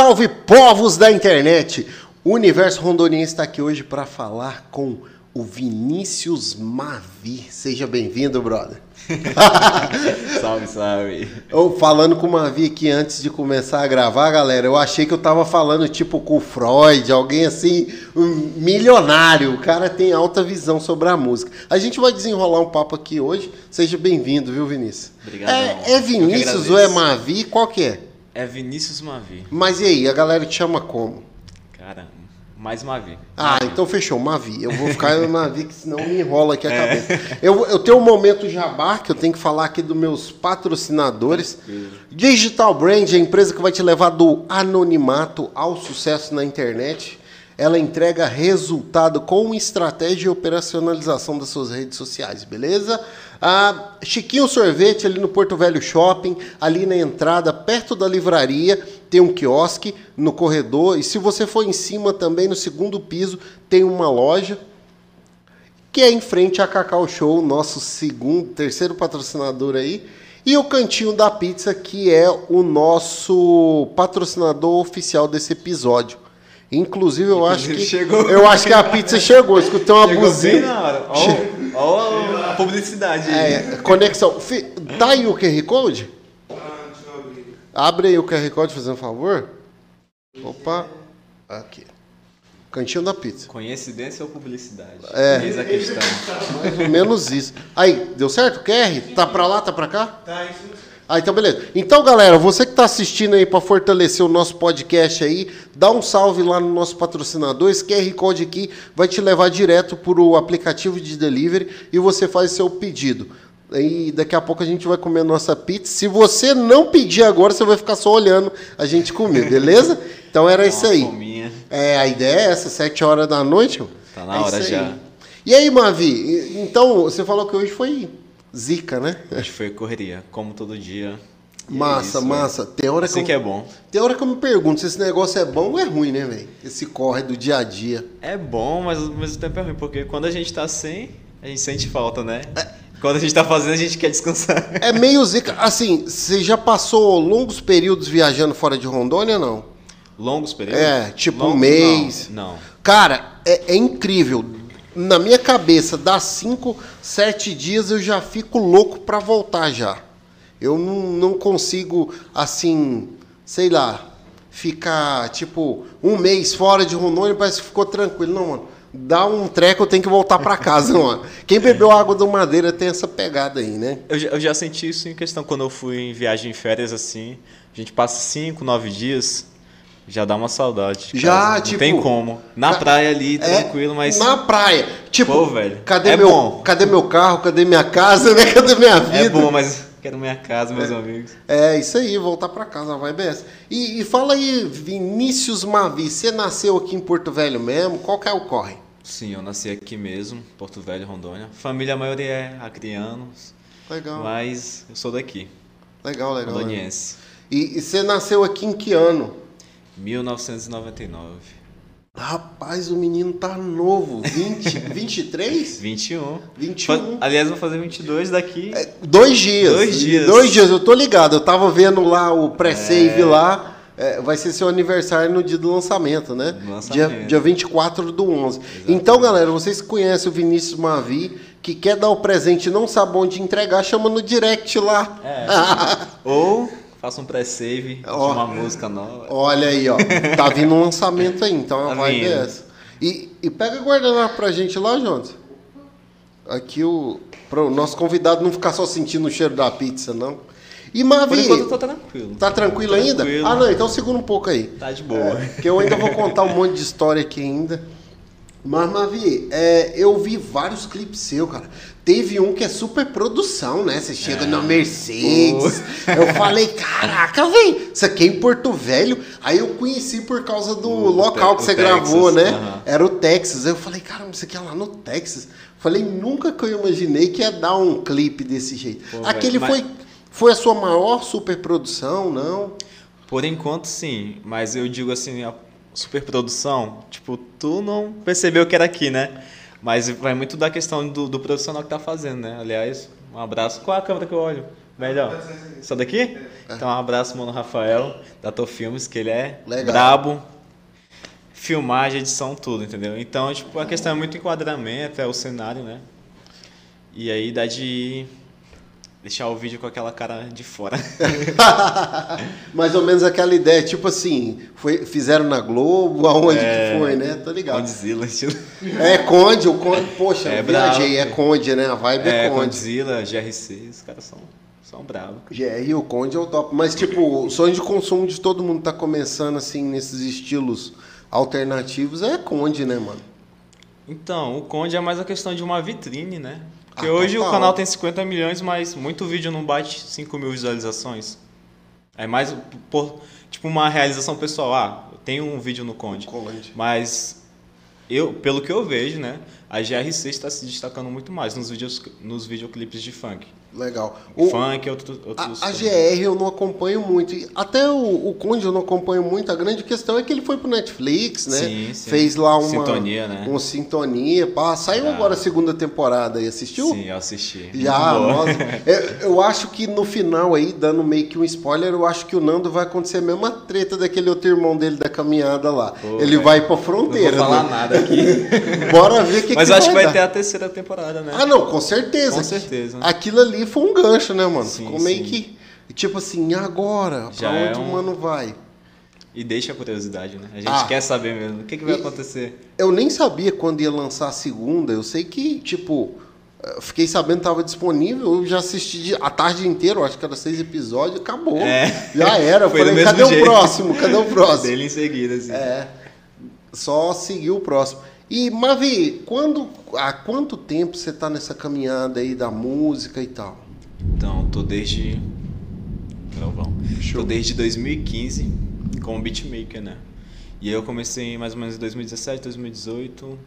Salve povos da internet! O Universo Rondoniense está aqui hoje para falar com o Vinícius Mavi. Seja bem-vindo, brother. salve, salve. Eu falando com o Mavi aqui antes de começar a gravar, galera, eu achei que eu tava falando tipo com o Freud, alguém assim, um milionário. O cara tem alta visão sobre a música. A gente vai desenrolar um papo aqui hoje. Seja bem-vindo, viu, Vinícius? Obrigado. É, é Vinícius ou é Mavi? Qual que é? É Vinícius Mavi. Mas e aí, a galera te chama como? Cara, mais Mavi. Ah, então fechou, Mavi. Eu vou ficar no Mavi, que senão me enrola aqui a é. cabeça. Eu, eu tenho um momento jabá, que eu tenho que falar aqui dos meus patrocinadores. Digital Brand, a empresa que vai te levar do anonimato ao sucesso na internet. Ela entrega resultado com estratégia e operacionalização das suas redes sociais, beleza? Ah, Chiquinho Sorvete, ali no Porto Velho Shopping, ali na entrada, perto da livraria, tem um quiosque no corredor. E se você for em cima também, no segundo piso, tem uma loja que é em frente a Cacau Show, nosso segundo, terceiro patrocinador aí. E o Cantinho da Pizza, que é o nosso patrocinador oficial desse episódio. Inclusive, eu acho que chegou. eu acho que a pizza chegou. Escutei uma chegou buzina. Na hora. Olha a publicidade. É, conexão. Tá aí o QR Code? Abre aí o QR Code, fazendo um favor. Opa. Aqui. Cantinho da pizza. Coincidência ou publicidade? É. Eis a questão. Mais ou menos isso. Aí, deu certo? QR? Tá pra lá, tá pra cá? Tá, isso ah, então beleza. Então, galera, você que está assistindo aí para fortalecer o nosso podcast aí, dá um salve lá no nosso patrocinador. Esse QR Code aqui vai te levar direto para o aplicativo de delivery e você faz seu pedido. E daqui a pouco a gente vai comer a nossa pizza. Se você não pedir agora, você vai ficar só olhando a gente comer, beleza? Então era isso aí. Fominha. É, a ideia é essa, sete horas da noite. Tá na é hora já. E aí, Mavi, então, você falou que hoje foi zica, né? Hoje foi correria, como todo dia. Massa, é massa. Tem hora assim que, que é bom. Tem hora que eu me pergunto se esse negócio é bom ou é ruim, né, velho? Esse corre do dia a dia. É bom, mas ao mesmo tempo é ruim, porque quando a gente tá sem, a gente sente falta, né? É. Quando a gente tá fazendo, a gente quer descansar. É meio zica. Assim, você já passou longos períodos viajando fora de Rondônia não? Longos períodos? É, tipo Longos, um mês. Não. não. Cara, é, é incrível na minha cabeça, dá cinco, sete dias eu já fico louco para voltar já. Eu não, não consigo, assim, sei lá, ficar tipo um mês fora de Rondônia parece que ficou tranquilo. Não, mano. Dá um treco, eu tenho que voltar para casa, mano. Quem bebeu água do Madeira tem essa pegada aí, né? Eu já, eu já senti isso em questão quando eu fui em viagem em férias assim. A gente passa cinco, nove dias já dá uma saudade. Já, casa. tipo. Não tem como. Na praia ali, é, tranquilo, mas. Na praia. Tipo, Pô, velho. Cadê, é meu, bom. cadê meu carro? Cadê minha casa? Né? Cadê minha é vida? É bom, mas quero minha casa, meus é, amigos. É, isso aí, voltar para casa, vai BS. E, e fala aí, Vinícius Mavi, você nasceu aqui em Porto Velho mesmo? Qual que é o corre? Sim, eu nasci aqui mesmo, Porto Velho, Rondônia. Família, a maioria é acrianos. Legal. Mas eu sou daqui. Legal, legal. Rondoniense. E, e você nasceu aqui em que ano? 1999. Rapaz, o menino tá novo. 20, 23? 21. 21. Aliás, vou fazer 22 daqui. É, dois dias. Dois dias. Dois dias, eu tô ligado. Eu tava vendo lá o pré-save é... lá. É, vai ser seu aniversário no dia do lançamento, né? lançamento. Dia, dia 24 do 11. Exatamente. Então, galera, vocês conhecem o Vinícius Mavi, que quer dar o presente e não sabe onde entregar, chama no direct lá. É. Ou Faça um pré-save de uma música nova. Olha aí, ó. Tá vindo um lançamento aí, então tá a vibe é essa. E, e pega guardanapo pra gente lá, Jonas. Aqui o. Para o nosso convidado não ficar só sentindo o cheiro da pizza, não. E Mavi. Por enquanto eu tô tranquilo. Tá tranquilo tô ainda? Tranquilo. Ah, não, então segura um pouco aí. Tá de boa. É, que eu ainda vou contar um monte de história aqui ainda. Mas, Mavi, é, eu vi vários clipes seu, cara. Teve um que é super produção, né? Você chega é. na Mercedes. Eu falei, caraca, velho, isso aqui é em Porto Velho. Aí eu conheci por causa do o local que você Texas, gravou, né? Uh -huh. Era o Texas. Aí eu falei, caramba, isso aqui é lá no Texas. Falei, nunca que eu imaginei que ia dar um clipe desse jeito. Pô, Aquele véio, foi, mas... foi a sua maior superprodução, não? Por enquanto, sim. Mas eu digo assim, a superprodução, tipo, tu não percebeu que era aqui, né? Mas vai muito da questão do, do profissional que tá fazendo, né? Aliás, um abraço. Qual é a câmera que eu olho? Melhor. Só daqui? É. Então, um abraço, mano, Rafael, da Tô Filmes, que ele é Legal. brabo. Filmagem, edição, tudo, entendeu? Então, tipo, a questão é muito enquadramento, é o cenário, né? E aí dá de deixar o vídeo com aquela cara de fora. Mais ou menos aquela ideia, tipo assim, foi, fizeram na Globo, aonde é, que foi, né? Tô ligado. Condzilla. É, Conde, o Conde, poxa, é viajei, bravo. é Conde, né? A vibe é, é Conde. Condzilla, GRC, os caras são, são bravos. GR e o Conde é o top. Mas, tipo, o sonho de consumo de todo mundo tá começando, assim, nesses estilos alternativos, é Conde, né, mano? Então, o Conde é mais a questão de uma vitrine, né? Porque ah, hoje total. o canal tem 50 milhões, mas muito vídeo não bate 5 mil visualizações. É mais por, tipo uma realização pessoal. Ah, eu tenho um vídeo no Conde. Conde. Mas eu, pelo que eu vejo, né, a GRC está se destacando muito mais nos vídeos nos videoclipes de funk. Legal. O, Funk, outro, outros. A, a GR eu não acompanho muito. Até o, o Conde eu não acompanho muito. A grande questão é que ele foi pro Netflix, né? Sim, sim. Fez lá uma. Sintonia, né? Uma sintonia. Pá. Saiu ah. agora a segunda temporada e assistiu? Sim, eu assisti. Já, nossa. eu, eu acho que no final aí, dando meio que um spoiler, eu acho que o Nando vai acontecer a mesma treta daquele outro irmão dele da caminhada lá. Pô, ele véio. vai pra fronteira. Não vou falar né? nada aqui. Bora ver o que Mas que acho que vai dar. ter a terceira temporada, né? Ah, não, com certeza. Com certeza. Aquilo ali foi um gancho, né, mano? Sim, Ficou meio sim. que. Tipo assim, agora? Já pra é onde um... o mano vai? E deixa a curiosidade, né? A gente Ah. quer saber mesmo. O que, que vai acontecer? Eu nem sabia quando ia lançar a segunda. Eu sei que, tipo, eu fiquei sabendo que tava disponível. Eu já assisti a tarde inteira, acho que era seis episódios, acabou. É. Já era. Eu Foi falei, mesmo cadê o jeito. próximo? Cadê o próximo? Dele em seguida, assim. É. Só seguir o próximo. E, Mavi, quando, há quanto tempo você tá nessa caminhada aí da música e tal? Então, tô desde. Galvão. Show. Tô desde 2015 como beatmaker, né? E aí eu comecei mais ou menos em 2017, 2018,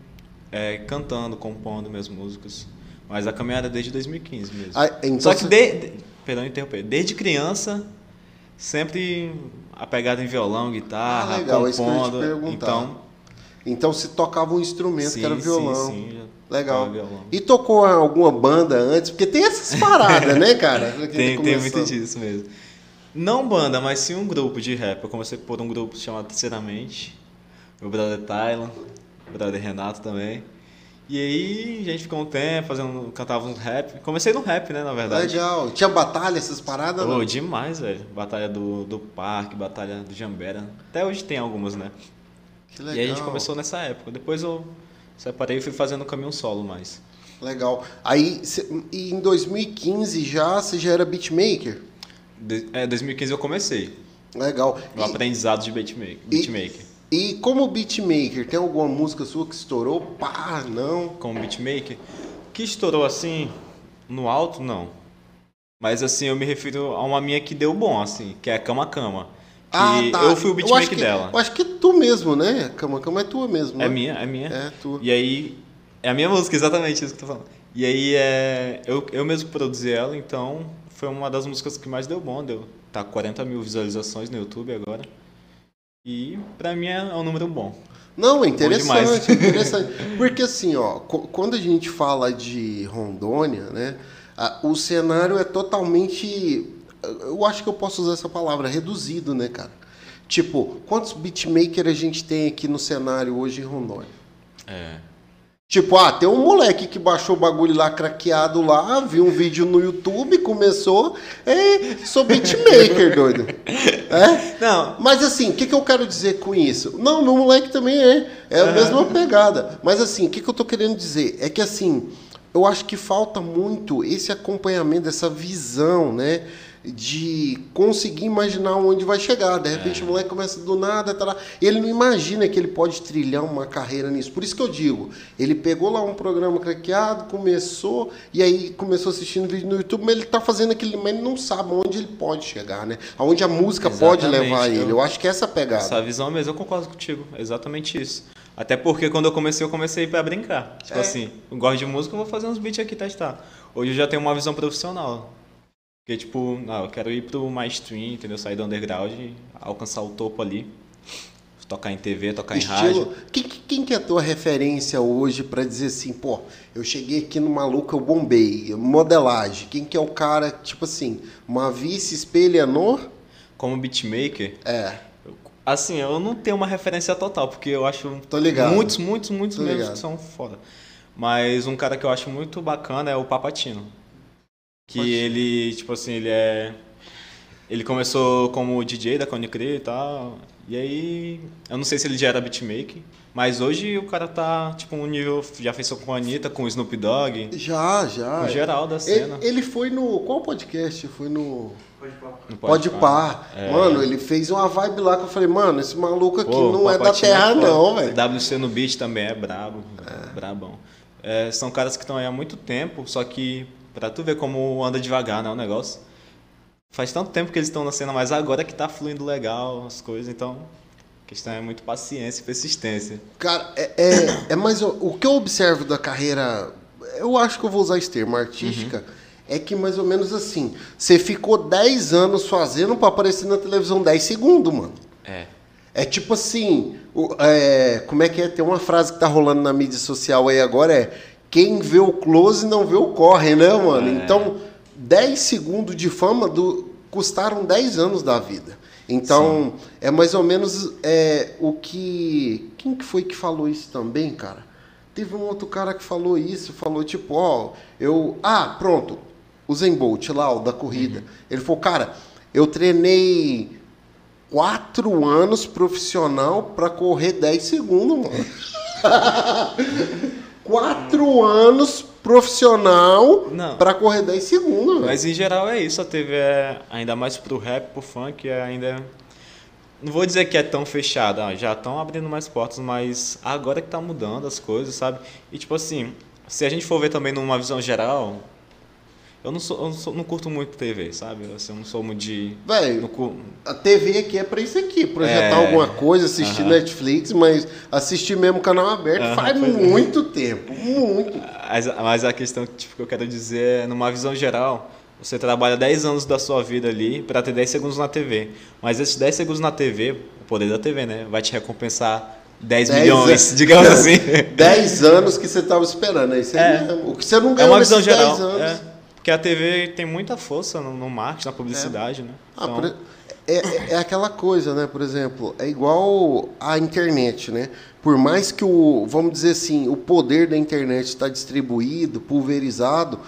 é, cantando, compondo minhas músicas. Mas a caminhada é desde 2015 mesmo. Ah, então Só que, você- de, perdão interromper, desde criança, sempre apegado em violão, guitarra, Ah, legal, é isso que eu ia te compondo. perguntar. então, Então se tocava um instrumento sim, que era violão. sim, sim, Legal. violão. E tocou alguma banda antes? Porque tem essas paradas, né, cara? Tá Tem, tem muito disso mesmo. Não banda, mas sim um grupo de rap. Eu comecei por um grupo chamado Terceiramente. Meu brother Tyler, meu brother Renato também. E aí a gente ficou um tempo fazendo, cantava uns rap. Comecei no rap, né, na verdade. Legal. Tinha batalha, essas paradas? Pô, não? demais, velho. Batalha do, do Parque, batalha do Jambera. Até hoje tem algumas, né? Que legal. E aí a gente começou nessa época. Depois eu separei e fui fazendo caminho solo mais. Legal. Aí, e em 2015 já, você já era beatmaker? De, é, 2015 eu comecei. Legal. O E- aprendizado de beatmaker. e- beatmaker. E como beatmaker, tem alguma música sua que estourou? Pá, não. como beatmaker, que estourou assim no alto, não. Mas assim, eu me refiro a uma minha que deu bom, assim, que é a Cama Cama. Ah, tá. eu fui o beatmaker que- dela. Eu acho que é tu mesmo, né? Cama Cama é tua mesmo, né? É minha, é minha. É, tua. E aí, é a minha música, exatamente isso que eu tô falando. E aí, é, eu, eu mesmo produzi ela, então foi uma das músicas que mais deu bom. Deu, tá com 40 mil visualizações no YouTube agora. E pra mim é um número bom. Não, é interessante, é interessante. Porque assim, ó, quando a gente fala de Rondônia, né, o cenário é totalmente, eu acho que eu posso usar essa palavra, reduzido, né, cara? Tipo, quantos beatmakers a gente tem aqui no cenário hoje em Rondônia? É. Tipo, ah, tem um moleque que baixou o bagulho lá craqueado lá, viu um vídeo no YouTube, começou, é, sou beatmaker, doido. É? Não, Mas assim, o que, que eu quero dizer com isso? Não, meu moleque também é. É a mesma pegada. Mas assim, o que, que eu tô querendo dizer? É que assim, eu acho que falta muito esse acompanhamento, essa visão, né? De conseguir imaginar onde vai chegar. De repente o moleque começa do nada, tá lá. Ele não imagina que ele pode trilhar uma carreira nisso. Por isso que eu digo, ele pegou lá um programa craqueado, começou, e aí começou assistindo vídeo no YouTube, mas ele tá fazendo aquele, mas ele não sabe onde ele pode chegar, né? Aonde a música pode Exatamente, levar eu- ele. Eu acho que essa é a pegada. Essa visão mesmo, eu concordo contigo. É exatamente isso. Até porque quando eu comecei, eu comecei pra brincar. Tipo É. assim, eu gosto de música, eu vou fazer uns beats aqui testar. Hoje eu já tenho uma visão profissional. Porque, tipo, não, eu quero ir pro mainstream, entendeu? Sair do underground e alcançar o topo ali. tocar em TV, tocar Estilo, em rádio. Quem, quem que é a tua referência hoje para dizer assim, pô, eu cheguei aqui no maluco, eu bombei, modelagem. Quem que é o cara, tipo assim, uma vice espelha no... Como beatmaker? É. Assim, eu não tenho uma referência total, porque eu acho Tô ligado. muitos, muitos, muitos Tô mesmo ligado. que são foda. Mas um cara que eu acho muito bacana é o Papatino. Que Pode. ele, tipo assim, ele é. Ele começou como DJ da Cone Cree e tal. E aí, eu não sei se ele já era beatmaker, mas hoje o cara tá, tipo, um nível. Já fez com a Anitta, com o Snoop Dogg. Já, já. Com geral da cena. Ele, ele foi no. Qual podcast? Foi no. Pode par. É. Mano, ele fez uma vibe lá que eu falei, mano, esse maluco aqui Pô, não é da terra, não, velho. WC no beat também é brabo, é. brabão. É, são caras que estão aí há muito tempo, só que pra tu ver como anda devagar, né, o negócio. Faz tanto tempo que eles estão na cena, mas agora que tá fluindo legal as coisas, então a questão é muito paciência e persistência. Cara, é, é, é mais o, o, que eu observo da carreira, eu acho que eu vou usar esse termo, artística, uhum. é que mais ou menos assim, você ficou 10 anos fazendo para aparecer na televisão 10 segundos, mano. É. É tipo assim, é, como é que é? Tem uma frase que tá rolando na mídia social aí agora, é quem vê o close não vê o corre, né, mano? É. Então, 10 segundos de fama do, custaram 10 anos da vida. Então, Sim. é mais ou menos é, o que. Quem que foi que falou isso também, cara? Teve um outro cara que falou isso, falou tipo, ó, eu. Ah, pronto. O Zen Bolt lá, o da corrida. Uhum. Ele falou, cara, eu treinei quatro anos profissional para correr 10 segundos, mano. quatro anos profissional para correr 10 segundos. Mas em geral é isso. A TV é, ainda mais pro rap, pro funk, é ainda. Não vou dizer que é tão fechada, já estão abrindo mais portas, mas agora que tá mudando as coisas, sabe? E tipo assim, se a gente for ver também numa visão geral, eu não, sou, eu não, sou, não curto muito TV, sabe? Assim, eu não sou muito de. Velho, a TV aqui é pra isso aqui, projetar é... alguma coisa, assistir uh -huh. Netflix, mas assistir mesmo canal aberto uh -huh, faz é. muito é. tempo. Muito. Mas, mas a questão tipo, que eu quero dizer é, numa visão geral, você trabalha 10 anos da sua vida ali para ter 10 segundos na TV. Mas esses 10 segundos na TV, o poder da TV, né? Vai te recompensar 10, 10 milhões, anos, digamos assim. 10 anos que você estava esperando. Aí você, é. O que você não ganhou é uma visão geral. 10 anos. É. Porque a TV tem muita força no, no marketing, na publicidade, é. né? Ah, então... Ah, é, é, é, aquela coisa, né? Por exemplo, é igual a internet, né? Por mais que o, vamos dizer assim, o poder da internet está distribuído, pulverizado,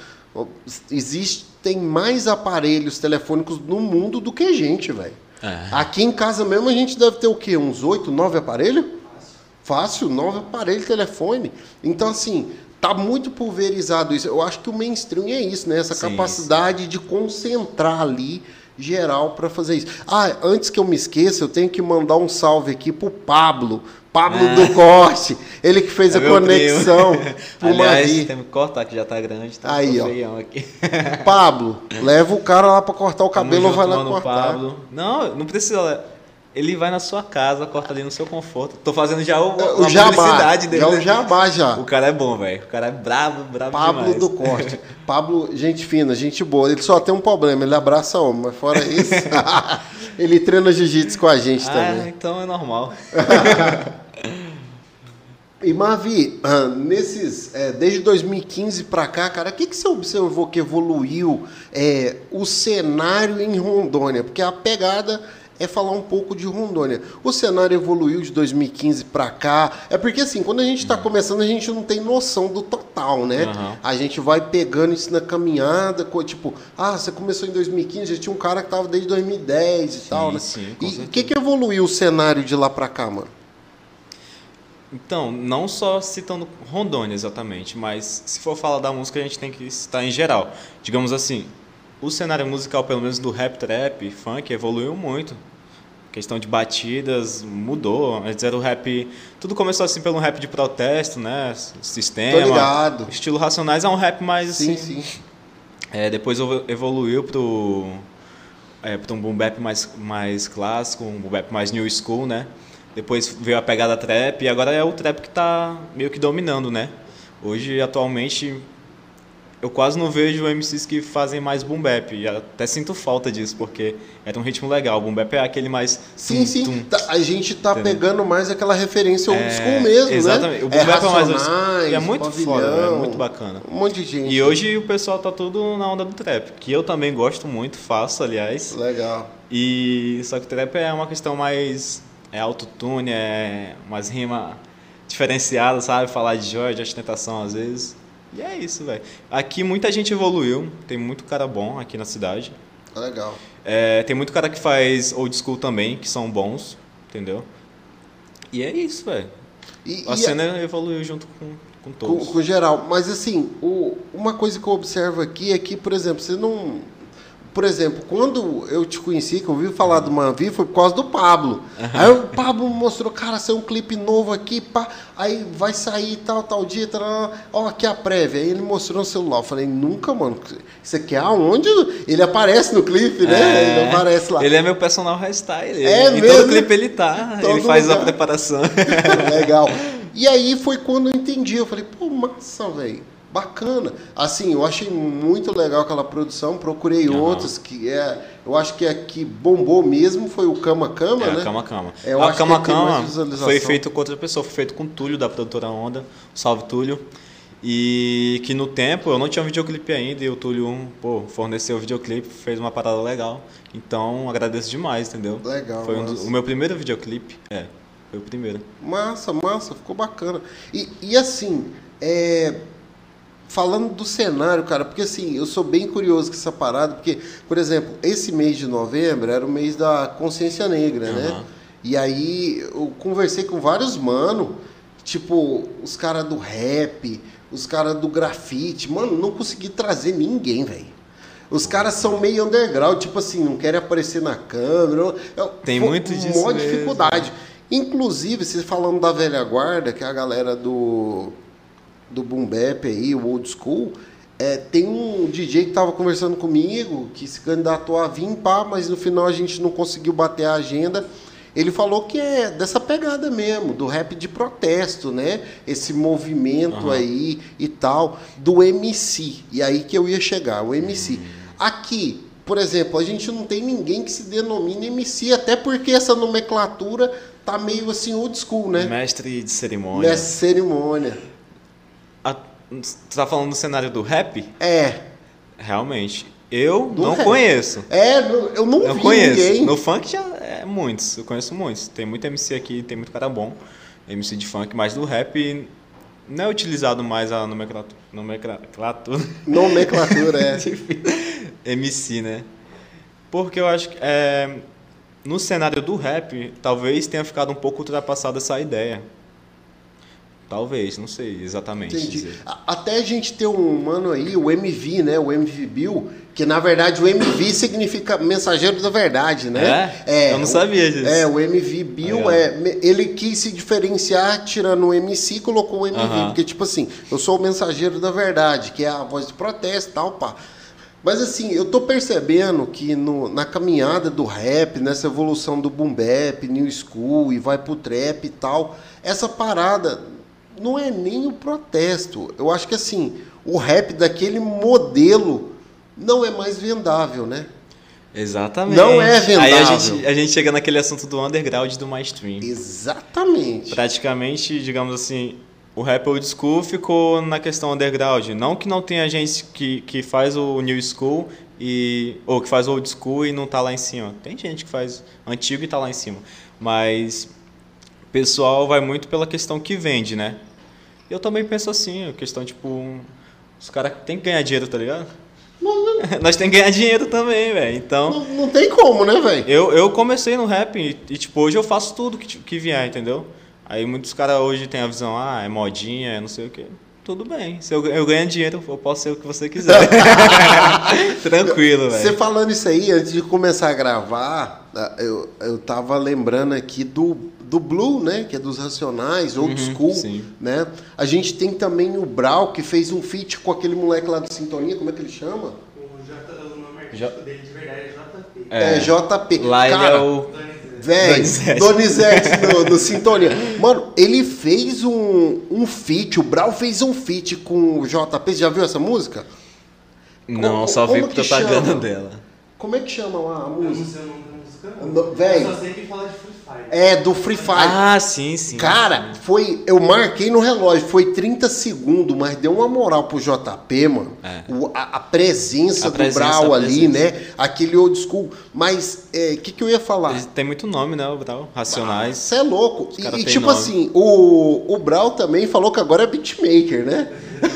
existem mais aparelhos telefônicos no mundo do que gente, velho. É. Aqui em casa mesmo a gente deve ter o quê? Uns oito, nove aparelhos? Fácil, nove aparelhos de telefone. Então, assim, tá muito pulverizado isso. Eu acho que o mainstream é isso, né? Essa sim, capacidade sim. de concentrar ali geral para fazer isso. Ah, antes que eu me esqueça, eu tenho que mandar um salve aqui pro Pablo. Pablo é. do Corte, ele que fez é a conexão Aliás, Mavi. Tem que cortar que já tá grande, tá Aí, ó. aqui. Pablo, leva o cara lá para cortar o cabelo ou vai lá cortar. Pablo. Não, não precisa ele vai na sua casa, corta ali no seu conforto. Tô fazendo já o, o jabá, dele. Já o jabá já. O cara é bom, velho. O cara é brabo, brabo Pablo demais. do Corte. Pablo, gente fina, gente boa. Ele só tem um problema, ele abraça homem, mas fora isso, ele treina jiu-jitsu com a gente ah, também. então é normal. E Mavi, ah, nesses, é, desde 2015 para cá, cara, o que, que você observou que evoluiu é, o cenário em Rondônia? Porque a pegada é falar um pouco de Rondônia. O cenário evoluiu de 2015 para cá. É porque assim, quando a gente está começando, a gente não tem noção do total, né? Uhum. A gente vai pegando isso na caminhada, tipo, ah, você começou em 2015, já tinha um cara que estava desde 2010 e sim, tal, né? Sim, e o que, que evoluiu o cenário de lá para cá, mano? Então, não só citando Rondônia exatamente, mas se for falar da música, a gente tem que citar em geral. Digamos assim, o cenário musical, pelo menos do rap, trap, funk, evoluiu muito. Questão de batidas mudou. Antes era o rap. Tudo começou assim pelo rap de protesto, né? Sistema. Tô ligado. Estilo Racionais é um rap mais sim, assim. Sim, é, depois evoluiu pro. É, para um boom bap mais, mais clássico, um boom bap mais new school, né? Depois veio a pegada trap e agora é o trap que está meio que dominando, né? Hoje, atualmente, eu quase não vejo MCs que fazem mais boom bap. E até sinto falta disso, porque é um ritmo legal. O boom bap é aquele mais. Sim, tum, sim. Tum, tá, a gente tá entendeu? pegando mais aquela referência old é, school mesmo, né? exatamente. né? O boom é bap é mais. E é muito pavilhão, foda, é muito bacana. Um monte de gente. E hoje o pessoal tá tudo na onda do trap, que eu também gosto muito, faço, aliás. Legal. E só que o trap é uma questão mais. É autotune, é umas rimas diferenciadas, sabe? Falar de joia, de ostentação às vezes. E é isso, velho. Aqui muita gente evoluiu, tem muito cara bom aqui na cidade. Legal. É, tem muito cara que faz old school também, que são bons, entendeu? E é isso, velho. A cena a... evoluiu junto com, com todos. Com, com geral. Mas assim, o, uma coisa que eu observo aqui é que, por exemplo, você não por exemplo, quando eu te conheci, que eu ouvi falar do Manvi, foi por causa do Pablo. Uhum. Aí o Pablo mostrou, cara, saiu um clipe novo aqui, pá, aí vai sair tal, tal dia, tal, ó, aqui a prévia. Aí ele mostrou no celular. Eu falei, nunca, mano, isso aqui é aonde? Ele aparece no clipe, né? É. Ele aparece lá. Ele é meu personal hairstyle. É em mesmo? todo clipe ele tá, ele faz lugar. a preparação. Legal. E aí foi quando eu entendi, eu falei, pô, massa, velho bacana. Assim, eu achei muito legal aquela produção, procurei uhum. outros que é, eu acho que a que bombou mesmo foi o Cama Cama, é, né? Cama Cama. É, a Cama Cama foi feito com outra pessoa, foi feito com o Túlio da produtora Onda, salve Túlio. E que no tempo eu não tinha um videoclipe ainda e o Túlio pô, forneceu o videoclipe, fez uma parada legal. Então agradeço demais, entendeu? Legal. Foi um do, o meu primeiro videoclipe, é, foi o primeiro. Massa, massa, ficou bacana. E, e assim, é, falando do cenário, cara, porque assim, eu sou bem curioso com essa parada, porque, por exemplo, esse mês de novembro era o mês da consciência negra, uhum. né? E aí eu conversei com vários mano, tipo, os caras do rap, os caras do grafite, mano, não consegui trazer ninguém, velho. Os caras são meio underground, tipo assim, não querem aparecer na câmera. Tem muito disso. Uma dificuldade. Inclusive, você falando da velha guarda, que é a galera do do boom bap aí, o old school, é, tem um DJ que estava conversando comigo, que se candidatou a vir, pá, mas no final a gente não conseguiu bater a agenda. Ele falou que é dessa pegada mesmo, do rap de protesto, né? Esse movimento uhum. aí e tal, do MC. E aí que eu ia chegar, o MC. Uhum. Aqui, por exemplo, a gente não tem ninguém que se denomine MC, até porque essa nomenclatura tá meio assim old school, né? Mestre de cerimônia. Mestre de cerimônia. Você tá falando do cenário do rap? É. Realmente. Eu do não rap. conheço. É, eu não eu vi conheço. Ninguém. No funk já é muitos, eu conheço muitos. Tem muito MC aqui, tem muito cara bom. MC de funk, mas do rap não é utilizado mais a nomenclatura. Nomenclatura. Nomenclatura, é. MC, né? Porque eu acho que é, no cenário do rap, talvez tenha ficado um pouco ultrapassada essa ideia. Talvez, não sei exatamente. Entendi. Até a gente ter um mano aí, o MV, né? O MV Bill, que na verdade o MV significa mensageiro da verdade, né? É? é Eu não sabia disso. É, o MV Bill é. Ele quis se diferenciar tirando o MC e colocou o MV. Uh -huh. Porque, tipo assim, eu sou o mensageiro da verdade, que é a voz de protesto e tal, pá. Mas assim, eu tô percebendo que no, na caminhada do rap, nessa evolução do boom bap, new school e vai pro trap e tal, essa parada não é nem o protesto. Eu acho que assim, o rap daquele modelo não é mais vendável, né? Exatamente. Não é vendável. Aí a gente, a gente chega naquele assunto do underground do mainstream. Exatamente. Praticamente, digamos assim, o rap old school ficou na questão underground. Não que não tenha gente que, que faz o new school e ou que faz old school e não tá lá em cima. Tem gente que faz antigo e tá lá em cima. Mas pessoal vai muito pela questão que vende, né? Eu também penso assim, a questão, tipo, os caras têm que ganhar dinheiro, tá ligado? Não, não. Nós temos que ganhar dinheiro também, velho. Então. Não, não, tem como, né, velho? Eu, eu comecei no rap e, e, tipo, hoje eu faço tudo que, que vier, entendeu? Aí muitos caras hoje têm a visão, ah, é modinha, é não sei o quê. Tudo bem. Se eu, eu ganho dinheiro, eu posso ser o que você quiser. Tranquilo, velho. Você falando isso aí, antes de começar a gravar, eu, eu tava lembrando aqui do do Blue, né, que é dos Racionais, Old uhum, School, sim. né? A gente tem também o Brau, que fez um feat com aquele moleque lá do Sintonia, como é que ele chama? O, J, o nome artístico dele de verdade é JP. É, é JP. Lá Cara, ele é o... Véi, Donizete no, no Sintonia. Mano, ele fez um, um feat, o Brau fez um feat com o JP, você já viu essa música? Não, Como- só vi propaganda chama? dela. Como é que chama lá a Eu não música? sei o nome da música, véi. Eu só sei que fala de Fire. É, do Free Fire. Ah, sim, sim. Cara, foi. Eu marquei no relógio, foi 30 segundos, mas deu uma moral pro JP, mano. É. O- a, a presença A do presença, Brau ali, presença. né? Aquele old school. Mas o que, que eu ia falar? Ele tem muito nome, né, o Brau? Racionais. Você é louco. E, e tipo nome. assim, o, o Brau também falou que agora é beatmaker, né?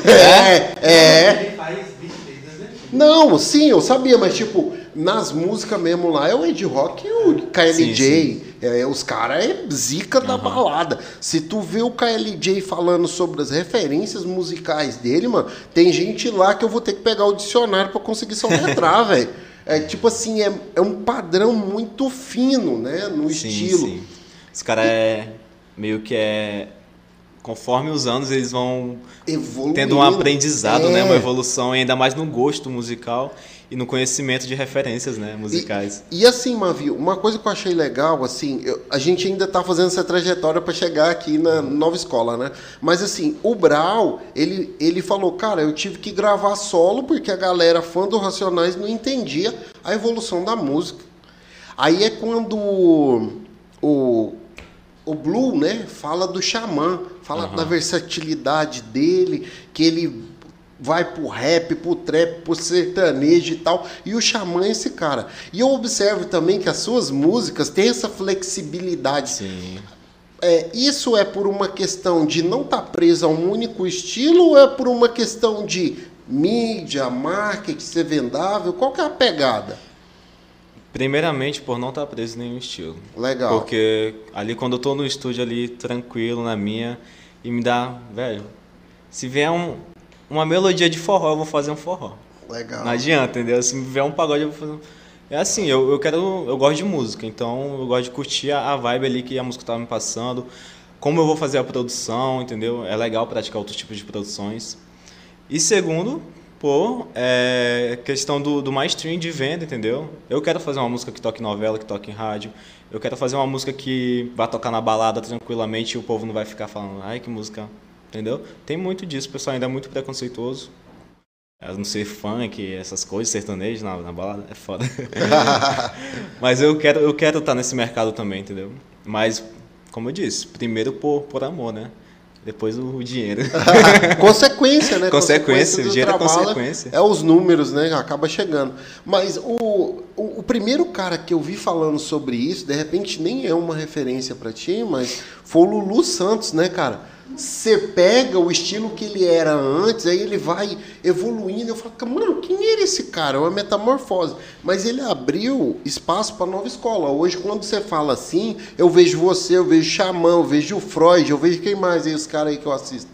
É, é. Ele faz beat desde né? Não, sim, eu sabia, mas tipo, nas músicas mesmo lá é o Ed Rock e o KLJ. Sim, É, os caras é zica da balada. Se tu vê o KLJ falando sobre as referências musicais dele, mano, tem gente lá que eu vou ter que pegar o dicionário pra conseguir soletrar, velho. É tipo assim, é, é um padrão muito fino, né? No Sim, estilo. sim. Os caras é meio que é conforme os anos eles vão Evoluindo. tendo um aprendizado, É. né, uma evolução ainda mais no gosto musical e no conhecimento de referências, né, musicais. E, e assim, Mavi, uma coisa que eu achei legal, assim, eu- a gente ainda tá fazendo essa trajetória para chegar aqui na nova escola, né? Mas assim, o Brau, ele, ele falou, cara, eu tive que gravar solo porque a galera fã do Racionais não entendia a evolução da música. Aí é quando o, o, o Blue, né, fala do xamã, fala da versatilidade dele, que ele vai pro rap, pro trap, pro sertanejo e tal. E o xamã é esse cara. E eu observo também que as suas músicas têm essa flexibilidade. Sim. É, isso é por uma questão de não estar preso a um único estilo ou é por uma questão de mídia, marketing, ser vendável? Qual que é a pegada? Primeiramente por não estar preso em nenhum estilo. Legal. Porque ali quando eu tô no estúdio ali, tranquilo, na minha, e me dá, velho, se vier um, uma melodia de forró, eu vou fazer um forró. Legal. Não adianta, entendeu? Se vier um pagode, eu vou fazer um... É assim, eu, eu quero. Eu gosto de música, então eu gosto de curtir a, a vibe ali que a música tava me passando. Como eu vou fazer a produção, entendeu? É legal praticar outros tipos de produções. E segundo, pô, é questão do, do mainstream de venda, entendeu? Eu quero fazer uma música que toque novela, que toque em rádio. Eu quero fazer uma música que vai tocar na balada tranquilamente e o povo não vai ficar falando, ai que música, entendeu? Tem muito disso, o pessoal ainda é muito preconceituoso. Não ser funk, essas coisas, sertanejo na, na balada, é foda. Mas eu quero eu quero estar nesse mercado também, entendeu? Mas, como eu disse, primeiro por, por amor, né? Depois o, o dinheiro. consequência, né? Consequência, do gera trabalho consequência. É os números, né? Acaba chegando. Mas o, o, o primeiro cara que eu vi falando sobre isso, de repente nem é uma referência pra ti, mas foi o Lulu Santos, né, cara? Você pega o estilo que ele era antes, aí ele vai evoluindo. Eu falo, mano, quem era esse cara? É uma metamorfose. Mas ele abriu espaço para nova escola. Hoje, quando você fala assim, eu vejo você, eu vejo Xamã, eu vejo o Freud, eu vejo quem mais aí, os caras aí que eu assisto.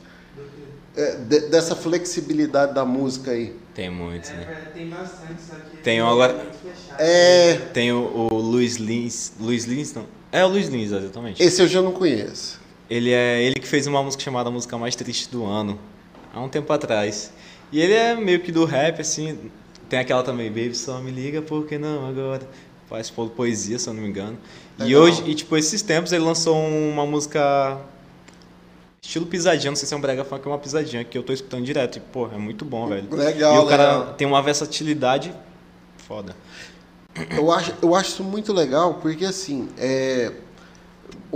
É, de- dessa flexibilidade da música aí. Tem muitos, né? É, tem bastante, só que. Tem um agora- muito. É, Tem o, o Luiz Lins. Luiz Lins, não? É o Luiz Lins, exatamente. esse eu já não conheço. Ele é ele que fez uma música chamada Música Mais Triste do Ano, há um tempo atrás. E ele é meio que do rap, assim. Tem aquela também, Baby, só me liga, por que não agora? Faz po- poesia, se eu não me engano. E Legal. hoje, e tipo, esses tempos ele lançou uma música estilo pisadinha, não sei se é um brega funk ou uma pisadinha, que eu tô escutando direto. E, pô, é muito bom, velho. Legal, E o cara legal. tem uma versatilidade foda. Eu acho, eu acho isso muito legal, porque assim, é,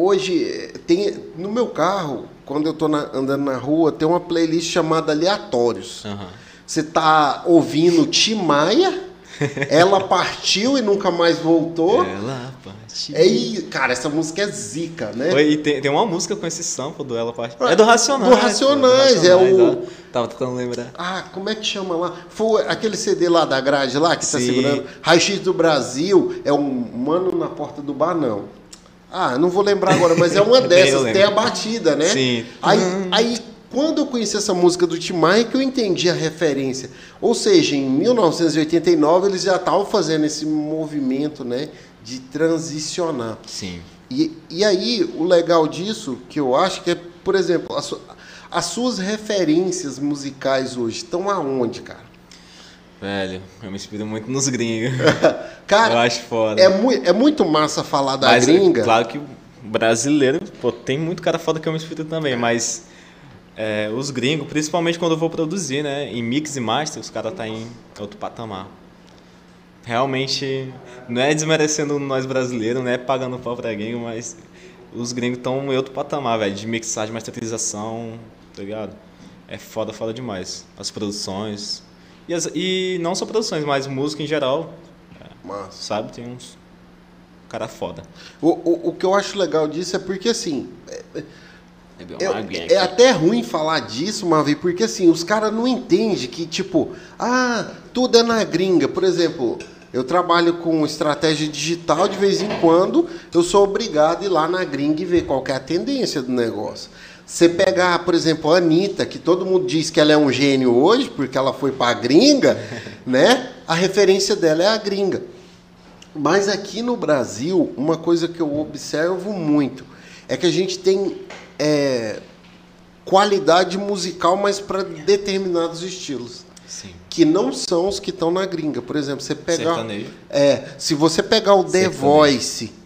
hoje é, tem no meu carro, quando eu tô na- andando na rua, tem uma playlist chamada Aleatórios. Aham. Você tá ouvindo Tim Maia, ela partiu e nunca mais voltou. Ela partiu. É, e, cara, essa música é zica, né? E tem, tem uma música com esse sample do Ela Partiu. É do Racionais. Do pô, Racionais, é o- ó. Tava tentando lembrar. Ah, como é que chama lá? Foi aquele CD lá da grade lá que tá Sim. segurando. Raio-X do Brasil é um mano na porta do bar, não. Ah, não vou lembrar agora, mas é uma dessas, tem a batida, né? Sim. Aí, aí quando eu conheci essa música do Tim Maia, que eu entendi a referência. Ou seja, em 1989 eles já estavam fazendo esse movimento, né? De transicionar. Sim. E, e aí, o legal disso, que eu acho que é, por exemplo, as suas referências musicais hoje estão aonde, cara? Velho, eu me inspiro muito nos gringos. Cara, eu acho foda. é, mui- é muito massa falar da Mas, gringa. Claro que brasileiro, pô, tem muito cara foda que eu me inspiro também, mas é, os gringos, principalmente quando eu vou produzir, né? Em mix e master, os caras tá em outro patamar. Realmente, não é desmerecendo nós brasileiros, não é pagando pau pra gringo, mas os gringos estão em outro patamar, velho, de mixagem, masterização, tá ligado? É foda, foda demais. As produções. E, as, e não só produções, mas música em geral. Massa. Sabe? Tem uns. Cara foda. O, o, o que eu acho legal disso é porque assim. é- É, é até ruim falar disso, Mavi, porque assim, os caras não entendem que, tipo, ah, tudo é na gringa. Por exemplo, eu trabalho com estratégia digital, de vez em quando eu sou obrigado a ir lá na gringa e ver qual que é a tendência do negócio. Você pegar, por exemplo, a Anitta, que todo mundo diz que ela é um gênio hoje, porque ela foi pra gringa, né? A referência dela é a gringa. Mas aqui no Brasil, uma coisa que eu observo muito é que a gente tem é, qualidade musical, mas para determinados estilos. Sim. Que não são os que estão na gringa. Por exemplo, você pegar. Sertanejo. É, se você pegar o The Sertanejo. Voice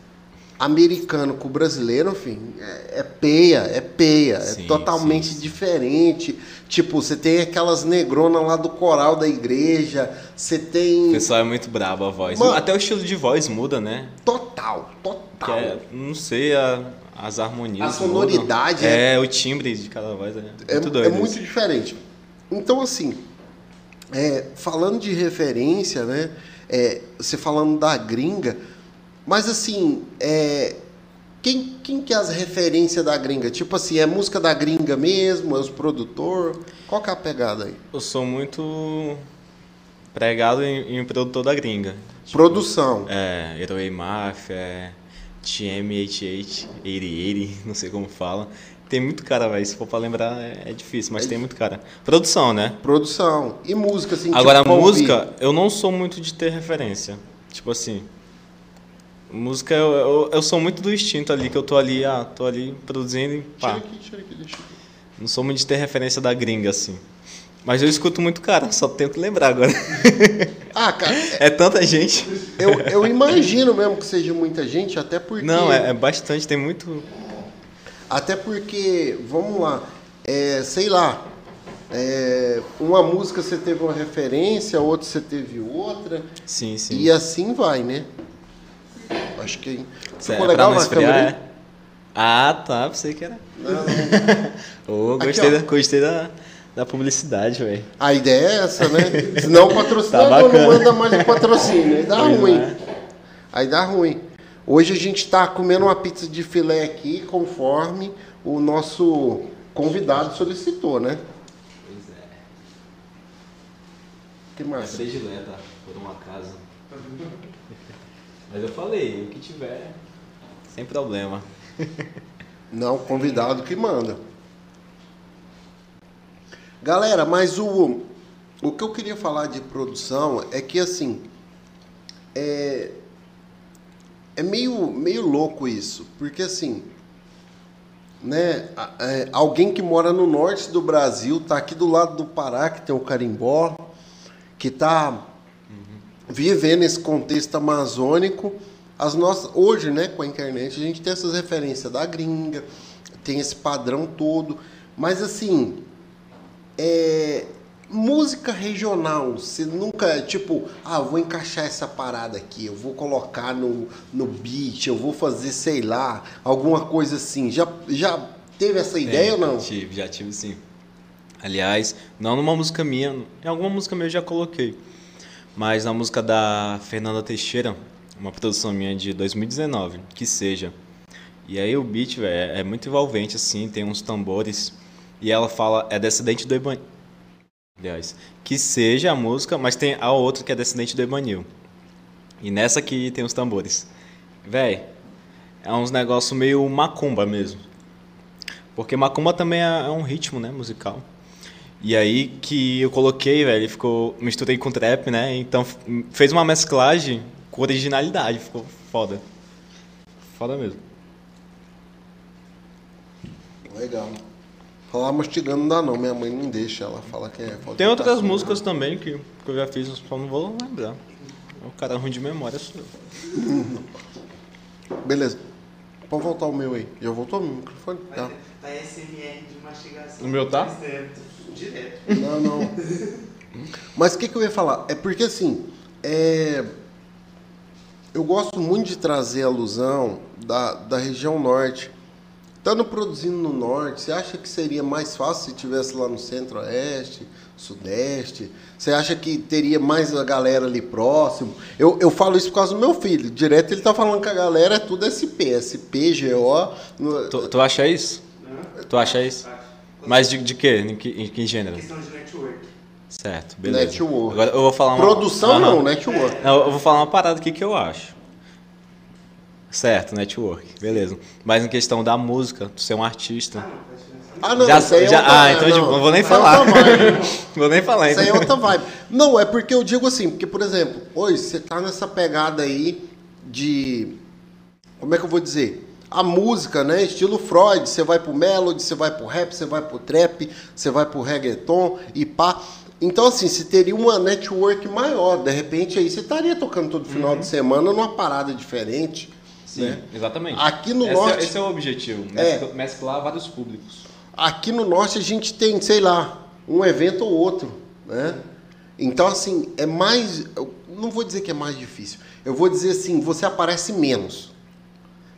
americano com o brasileiro, enfim, é, é peia, é peia, Sim, é totalmente sim, sim. diferente. Tipo, você tem aquelas negronas lá do coral da igreja, você tem. O pessoal é muito brabo a voz. Mano. Até o estilo de voz muda, né? Total, total. é, não sei, a- as harmonias. A sonoridade é- É, o timbre de cada voz é muito é, doido. é muito diferente. Então, assim, é, falando de referência, né? é, você falando da gringa, mas assim, é, quem, quem que é as referências da gringa? Tipo assim, é música da gringa mesmo? É os produtor? Qual que é a pegada aí? Eu sou muito pregado em, em produtor da gringa. Tipo, Produção. É, Heroe Mafia, é, TM88, 8080, não sei como fala. Tem muito cara, velho. Se for pra lembrar, é, é difícil, mas tem muito cara. Produção, né? Produção. E música, assim, Agora, tipo, música, ouvir. eu não sou muito de ter referência. Tipo assim. Música, eu, eu, eu sou muito do instinto ali, que eu tô ali, ah, tô ali produzindo e Tira pá. aqui, tira aqui, deixa aqui. Não sou muito de ter referência da gringa, assim. Mas eu escuto muito cara, só tento lembrar agora. Ah, cara, É tanta gente. eu, eu imagino mesmo que seja muita gente, até porque... Não, é, é bastante, tem muito. Até porque, vamos lá, é, sei lá, é, uma música você teve uma referência, outra você teve outra, Sim, sim. e assim vai, né? Acho que Cê- ficou é legal pra não na câmera. é? Ah, tá, pensei que era. Ô, Aqui, gostei, ó. da, gostei da, da publicidade, velho. A ideia é essa, né? Senão o patrocinador Tá não manda mais o patrocínio, aí dá Pois ruim. é. Aí dá ruim. Hoje a gente está comendo uma pizza de filé aqui, conforme o nosso convidado solicitou, né? Pois é. Que massa. predileta, por um acaso. Mas eu falei, o que tiver, sem problema. Não, convidado que manda. Galera, mas o, o que eu queria falar de produção é que assim é, é meio, meio louco isso, porque assim, né, é, alguém que mora no norte do Brasil tá aqui do lado do Pará, que tem o carimbó, que tá vivendo esse contexto amazônico, as nossas hoje, né, com a internet, a gente tem essas referências da gringa, tem esse padrão todo, mas assim, é, música regional, você nunca, tipo, ah, vou encaixar essa parada aqui, eu vou colocar no, no beat, eu vou fazer, sei lá, alguma coisa assim. Já, já teve essa ideia ou não? Tive, já tive sim. Aliás, não numa música minha, em alguma música minha eu já coloquei. Mas na música da Fernanda Teixeira, uma produção minha de 2019, que seja. E aí o beat, velho, é, é muito envolvente, assim, tem uns tambores. E ela fala, é descendente do Ebanil. Aliás, que seja a música, mas tem a outra que é descendente do Ebanil. E nessa aqui tem os tambores. Véi, é uns negócio meio macumba mesmo. Porque macumba também é, é um ritmo, né, musical. E aí que eu coloquei, velho, ficou. Misturei com trap, né? Então fez uma mesclagem com originalidade, ficou foda. Foda mesmo. Legal. Falar mastigando não dá não, minha mãe não deixa, ela fala que é falta Tem outras educação. músicas também que, que eu já fiz, só não vou lembrar. O cara ruim de memória sou eu. Beleza. Pode voltar o meu aí. Já voltou o microfone? Tá. tá SMR de mastigação. O meu tá? Direto. Não, não. Mas o que, que eu ia falar? É porque assim, é... eu gosto muito de trazer alusão da, da região norte. Estando produzindo no norte, você acha que seria mais fácil se tivesse lá no centro-oeste, sudeste? Você acha que teria mais a galera ali próximo? Eu, eu falo isso por causa do meu filho. Direto ele tá falando que a galera é tudo SP, SP, GO. No... Tu, tu acha isso? Não. Tu acha isso? Mas de, de quê? Em que, em que gênero? Questão de network. Certo, beleza. Network. Agora eu vou falar uma... Produção uhum. não, network. Não, eu vou falar uma parada aqui que eu acho. Certo, network, beleza. Mas em questão da música, tu ser um artista. Ah, não, já, isso aí é já, outra, Ah, então não, tipo, não vou nem é falar. vou nem falar Isso aí é outra vibe. Não, é porque eu digo assim, porque, por exemplo, hoje você tá nessa pegada aí de. Como é que eu vou dizer? A música, né? Estilo Freud, você vai pro melody, você vai pro rap, você vai pro trap, você vai pro reggaeton e pá. Então, assim, se teria uma network maior, de repente aí você estaria tocando todo final uhum. de semana numa parada diferente Sim, né? exatamente. Aqui no esse norte. É, esse é o objetivo, é, mesclar vários públicos. Aqui no norte a gente tem, sei lá, um evento ou outro, né? Então, assim, é mais. não vou dizer que é mais difícil. Eu vou dizer assim, você aparece menos.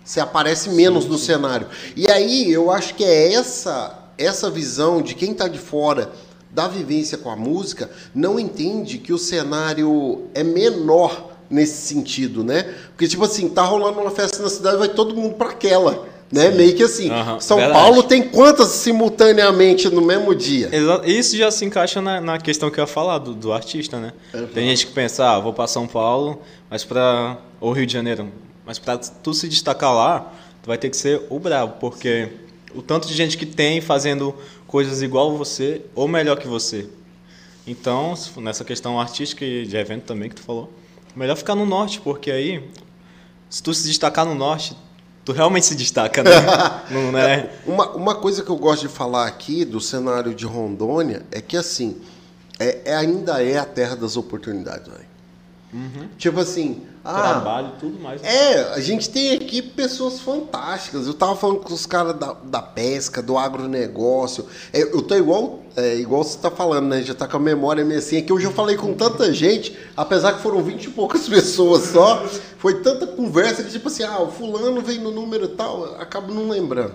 Você aparece menos sim, no sim. cenário. E aí eu acho que é essa essa visão de quem está de fora da vivência com a música não entende que o cenário é menor nesse sentido, né? Porque, tipo assim, tá rolando uma festa na cidade, vai todo mundo para aquela. Né? Sim. Meio que assim. Uhum, São verdade. Paulo tem quantas simultaneamente no mesmo dia? Isso já se encaixa na, na questão que eu ia falar do, do artista, né? Uhum. Tem gente que pensa, ah, vou para São Paulo, mas para ou Rio de Janeiro, mas para tu se destacar lá, tu vai ter que ser o brabo, porque o tanto de gente que tem fazendo coisas igual você ou melhor que você. Então, nessa questão artística e de evento também que tu falou, Melhor ficar no norte, porque aí, se tu se destacar no norte, tu realmente se destaca, né? Não, né? Uma, uma coisa que eu gosto de falar aqui do cenário de Rondônia é que, assim, é, é ainda é a terra das oportunidades, velho. Uhum. Tipo assim, ah, trabalho e tudo mais. É, a gente tem aqui pessoas fantásticas. Eu tava falando com os caras da, da pesca, do agronegócio. É, eu tô igual, é, igual você tá falando, né? Já tá com a memória meio assim. É que eu já falei com tanta gente, apesar que foram 20 e poucas pessoas só. Foi tanta conversa que, tipo assim, ah, o fulano vem no número tal, acabo não lembrando.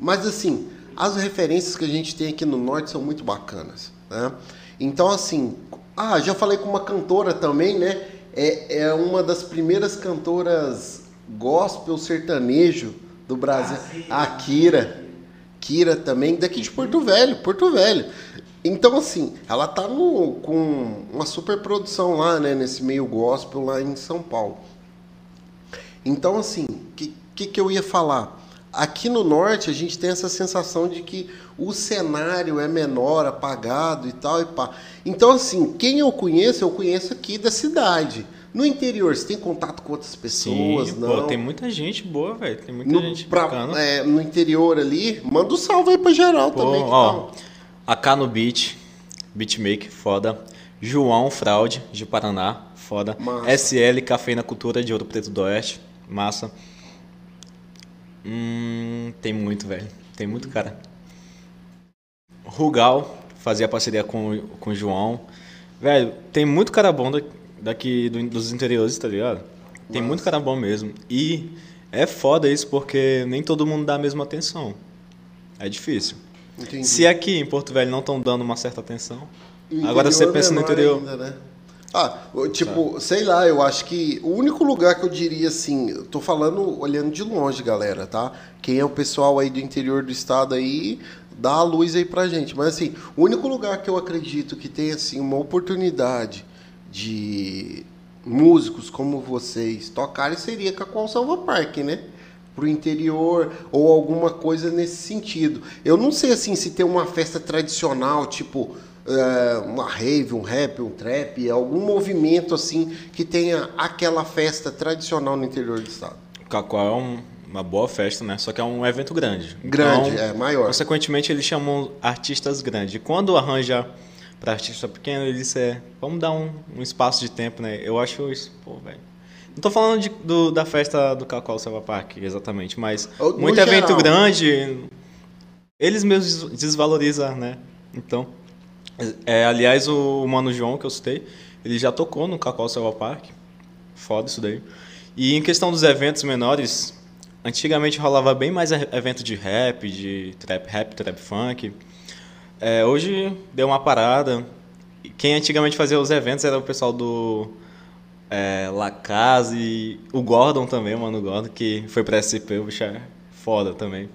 Mas assim, as referências que a gente tem aqui no norte são muito bacanas, né? Então, assim, ah, já falei com uma cantora também, né? É, é uma das primeiras cantoras gospel sertanejo do Brasil. Ah, a Kira. Kira também, daqui de Porto Velho, Porto Velho. Então, assim, ela tá no, com uma super produção lá, né? Nesse meio gospel lá em São Paulo. Então, assim, o que, que, que eu ia falar? Aqui no norte a gente tem essa sensação de que o cenário é menor, apagado e tal e pá. Então assim, quem eu conheço, eu conheço aqui da cidade. No interior, você tem contato com outras pessoas? Sim, não? Pô, tem muita gente boa, velho. Tem muita no, gente pra, bacana. É, no interior ali, manda um salve aí pra geral pô, também. Ó, AK no Beat, Beatmaker, foda. João Fraude, de Paraná, foda. Massa. SL Café na Cultura de Ouro Preto do Oeste, massa. Hum, tem muito, velho. Tem muito cara. Rugal fazia parceria com, com o João. Velho, tem muito cara bom daqui do, dos interiores, tá ligado? Tem Nossa. muito cara bom mesmo. E é foda isso porque nem todo mundo dá a mesma atenção. É difícil. Entendi. Se aqui em Porto Velho não estão dando uma certa atenção, agora você pensa no interior. Ainda, né? Ah, tipo, sei lá, eu acho que o único lugar que eu diria assim, eu tô falando olhando de longe, galera, tá? Quem é o pessoal aí do interior do estado aí, dá a luz aí pra gente. Mas assim, o único lugar que eu acredito que tem assim uma oportunidade de músicos como vocês tocarem seria com a Qual Salva Park, né? Pro interior ou alguma coisa nesse sentido. Eu não sei assim se tem uma festa tradicional, tipo uma rave, um rap, um trap, algum movimento assim que tenha aquela festa tradicional no interior do estado. Cacoal é um, uma boa festa, né? Só que é um evento grande. Grande, então, é maior. Consequentemente, eles chamam artistas grandes. Quando arranja para artista pequeno, eles é, vamos dar um, um, espaço de tempo, né? Eu acho isso, pô, velho. Não tô falando de, do, da festa do Cacau Selva Park, exatamente, mas No muito evento geral. grande, eles mesmos desvalorizam, né? Então, é, aliás, o Mano João, que eu citei, ele já tocou no Cacau Selva Park. Foda isso daí. E em questão dos eventos menores, antigamente rolava bem mais evento de rap, de trap rap, trap funk. É, hoje deu uma parada. Quem antigamente fazia os eventos era o pessoal do é, La Casa e o Gordon também, o Mano Gordon, que foi pra SP, o bicho é foda também.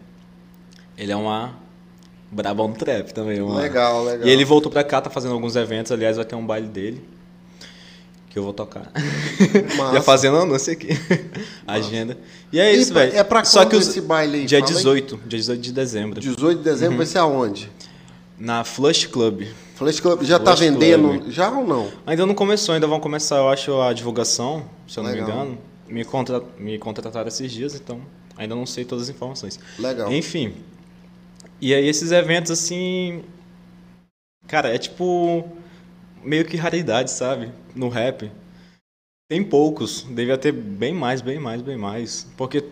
Ele é uma brabão do trap também. Uma... Legal, legal. E ele voltou pra cá, tá fazendo alguns eventos, aliás vai ter um baile dele. Que eu vou tocar. Massa. Já fazendo anúncio aqui. Agenda. E é isso, velho. é pra Só que os... esse baile aí? Dia Fala aí. 18, dia 18 de dezembro. 18 de dezembro Uhum. vai ser aonde? Na Flush Club. Flash Club já tá Flash vendendo? Club. Já ou não? Ainda não começou, ainda vão começar, eu acho, a divulgação, se eu não Legal. me engano. Me, contra... me contrataram esses dias, então ainda não sei todas as informações. Legal. Enfim. E aí esses eventos assim. Cara, é tipo. Meio que raridade, sabe? No rap. Tem poucos. Devia ter bem mais, bem mais, bem mais. Porque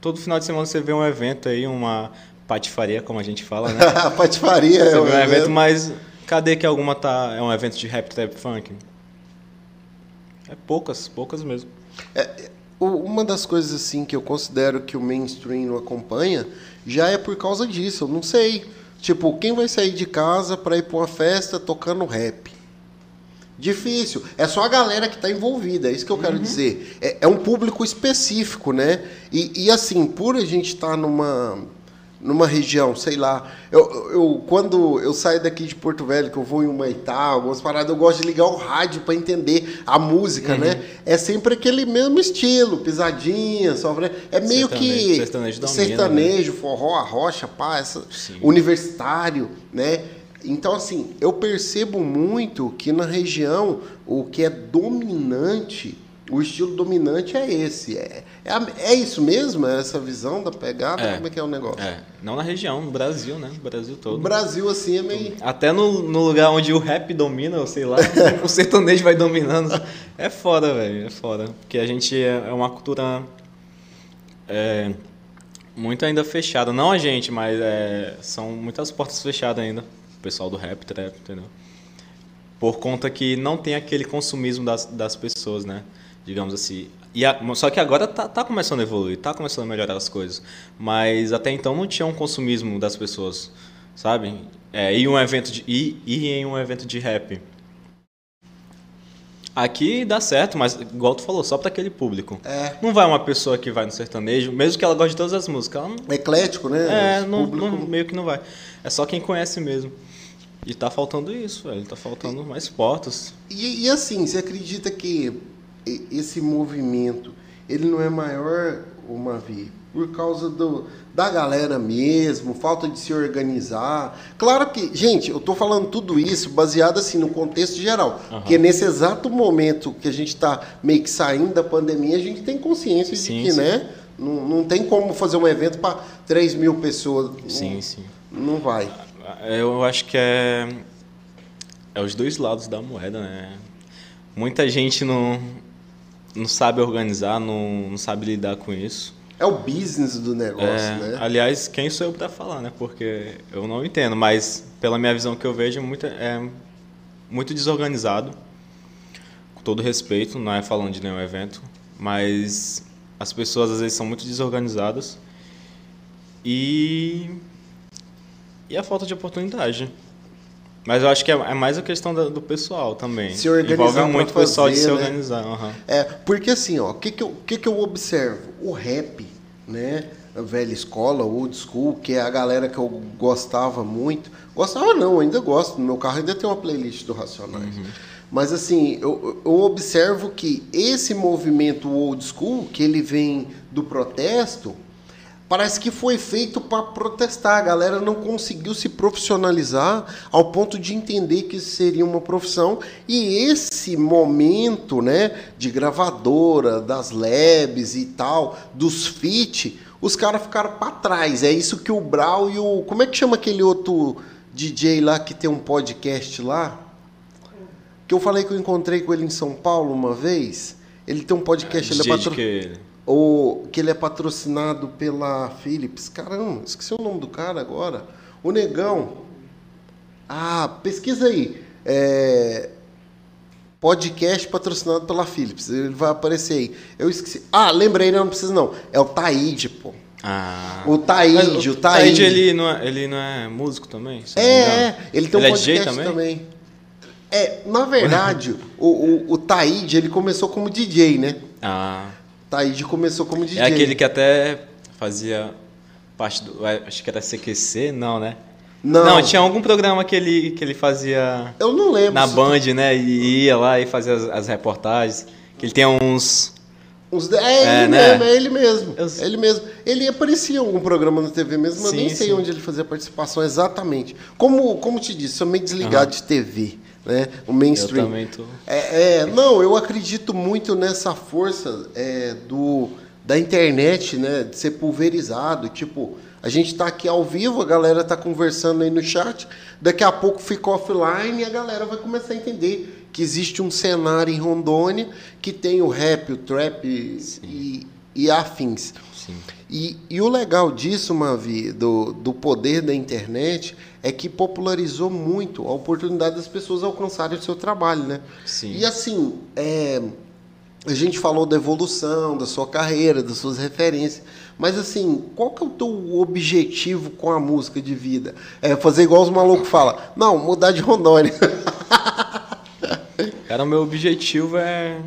todo final de semana você vê um evento aí, uma patifaria, como a gente fala, né? patifaria Você é um um evento, evento. mas cadê que alguma tá. É um evento de rap, trap, funk? É poucas, poucas mesmo. O- Uma das coisas assim que eu considero que o mainstream não acompanha já é por causa disso. Eu não sei. Tipo, quem vai sair de casa pra ir pra uma festa tocando rap? Difícil. É só a galera que tá envolvida, é isso que eu quero dizer. É, é um público específico, né? E, e assim, por a gente estar numa, numa região, sei lá. Eu, eu, quando eu saio daqui de Porto Velho, que eu vou em Humaitá, algumas paradas, eu gosto de ligar o rádio para entender a música, né? É sempre aquele mesmo estilo, pisadinha, sofre. É meio Sertanejo- que sertanejo domina, sertanejo, forró, a rocha, pá, essa, universitário, né? Então, assim, eu percebo muito que na região o que é dominante, o estilo dominante é esse. É, é, é isso mesmo? É essa visão da pegada? É. Como é que é o negócio? É, não na região, no Brasil, né? No Brasil O todo. Brasil, assim, é meio. Até no, no lugar onde o rap domina, ou sei lá, o sertanejo vai dominando. É foda, velho, é foda. Porque a gente é é uma cultura é, muito ainda fechada. Não a gente, mas é, são muitas portas fechadas ainda. O pessoal do rap, trap, entendeu? Por conta que não tem aquele consumismo das, das pessoas, né? Digamos assim. E a- só que agora tá, tá começando a evoluir, tá começando a melhorar as coisas. Mas até então não tinha um consumismo das pessoas, sabe? É, ir, um evento de, ir, ir em um evento de rap. Aqui dá certo, mas igual tu falou, só para aquele público. É. Não vai uma pessoa que vai no sertanejo, mesmo que ela goste de todas as músicas, ela não, Eclético, né? é, não, público- não- meio que não vai. É só quem conhece mesmo. E tá faltando isso, velho. Tá faltando mais portas. E, e assim, você acredita que e- esse movimento ele não é maior, o Mavi, por causa do, da galera mesmo, falta de se organizar? Claro que, gente, eu tô falando tudo isso baseado assim no contexto geral, porque nesse exato momento que a gente tá meio que saindo da pandemia, a gente tem consciência de Sim, que, sim. né? Não, não tem como fazer um evento para 3 mil pessoas. Sim, não, sim. Não vai. Eu acho que é. É os dois lados da moeda, né? Muita gente não, não sabe organizar, não, não sabe lidar com isso. É o business do negócio, É, né? Aliás, quem sou eu para falar, né? Porque eu não entendo, mas pela minha visão que eu vejo, muita, é muito desorganizado. Com todo respeito, não é falando de nenhum evento, mas as pessoas às vezes são muito desorganizadas e e a falta de oportunidade. Mas eu acho que é, é mais a questão do pessoal também. Se organizar Envolve muito o pessoal de se né? organizar. aham. É, porque assim, o que que, eu, que que eu observo? O rap, né, a velha escola, old school, que é a galera que eu gostava muito. Gostava não, ainda gosto. No meu carro ainda tem uma playlist do Racionais. Mas assim, eu, eu observo que esse movimento old school, que ele vem do protesto, Parece que foi feito para protestar. A galera não conseguiu se profissionalizar ao ponto de entender que isso seria uma profissão. E esse momento, né, de gravadora, das labs e tal, dos fit, os caras ficaram para trás. É isso que o Brau e o como é que chama aquele outro DJ lá que tem um podcast lá? Que eu falei que eu encontrei com ele em São Paulo uma vez. Ele tem um podcast, ele é DJ de patro... que ele? Ou que ele é patrocinado pela Philips. Caramba, esqueci o nome do cara agora. O Negão. Ah, pesquisa aí. É, Podcast patrocinado pela Philips. Ele vai aparecer aí. Eu esqueci. Ah, lembrei, não, não precisa não. É o Taíde, pô. Ah. O Taíde, Mas o Taíde. ele não, é, ele não é músico também? É, é, ele tem um Ele é podcast DJ também? também? É, na verdade, o, o, o Taíde, ele começou como DJ, né? Ah. Taíde começou como DJ. É aquele que até fazia parte do. é, Acho que era CQC, não, né? Não. tinha algum programa que ele, que ele fazia Eu não lembro. na Band, né? E ia lá e fazia as, as reportagens. Que ele tem uns. Uns É, É, ele né? mesmo, é ele mesmo. Eu- É ele mesmo. Ele aparecia em algum programa na TV mesmo, mas Sim, nem sei sim. onde ele fazia participação exatamente. Como, como te disse, sou meio desligado de TV, né? O mainstream. Eu também tô. É, é, não, eu acredito muito nessa força é, do, da internet, né? De ser pulverizado. Tipo, a gente tá aqui ao vivo, a galera tá conversando aí no chat, daqui a pouco fica offline e a galera vai começar a entender que existe um cenário em Rondônia que tem o rap, o trap e, e afins. Sim. E, e o legal disso, Mavi, do, do poder da internet, é que popularizou muito a oportunidade das pessoas alcançarem o seu trabalho, né? Sim. E assim, é, a gente falou da evolução, da sua carreira, das suas referências, mas assim, qual que é o teu objetivo com a música de vida? É fazer igual os malucos falam, não, mudar de Rondônia. Cara, o meu objetivo é.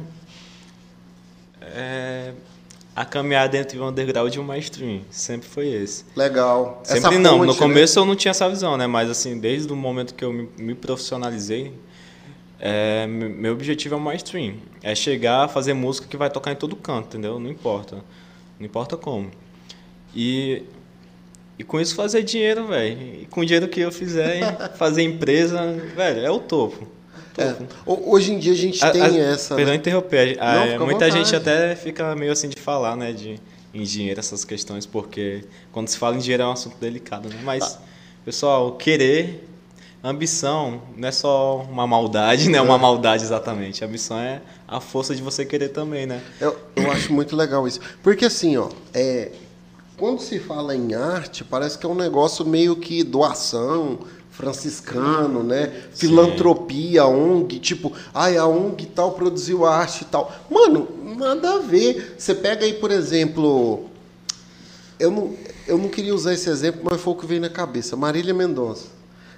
É. A caminhar dentro de um underground de um mainstream. Sempre foi esse. Legal. Essa Sempre não. ponte, no né? começo eu não tinha essa visão, né? Mas assim, desde o momento que eu me, me profissionalizei, é, me- meu objetivo é o mainstream. É chegar a fazer música que vai tocar em todo canto, entendeu? Não importa. Não importa como. E, e com isso fazer dinheiro, velho. E com o dinheiro que eu fizer, fazer empresa, velho, é o topo. É, ho- Hoje em dia a gente A- tem a- essa. Perdão né? interromper. a- Não, é, muita gente até fica meio assim de falar, né, de em dinheiro essas questões, porque quando se fala em dinheiro é um assunto delicado, né? Mas, pessoal, querer, ambição não é só uma maldade, né? Uma maldade exatamente. A ambição é a força de você querer também, né? Eu, eu acho muito legal isso. Porque assim, ó, é, quando se fala em arte, parece que é um negócio meio que doação, franciscano, né? Filantropia, ONG, tipo, ai, a ONG tal produziu arte e tal. Mano, nada a ver. Você pega aí, por exemplo, eu não, eu não queria usar esse exemplo, mas foi o que veio na cabeça. Marília Mendonça.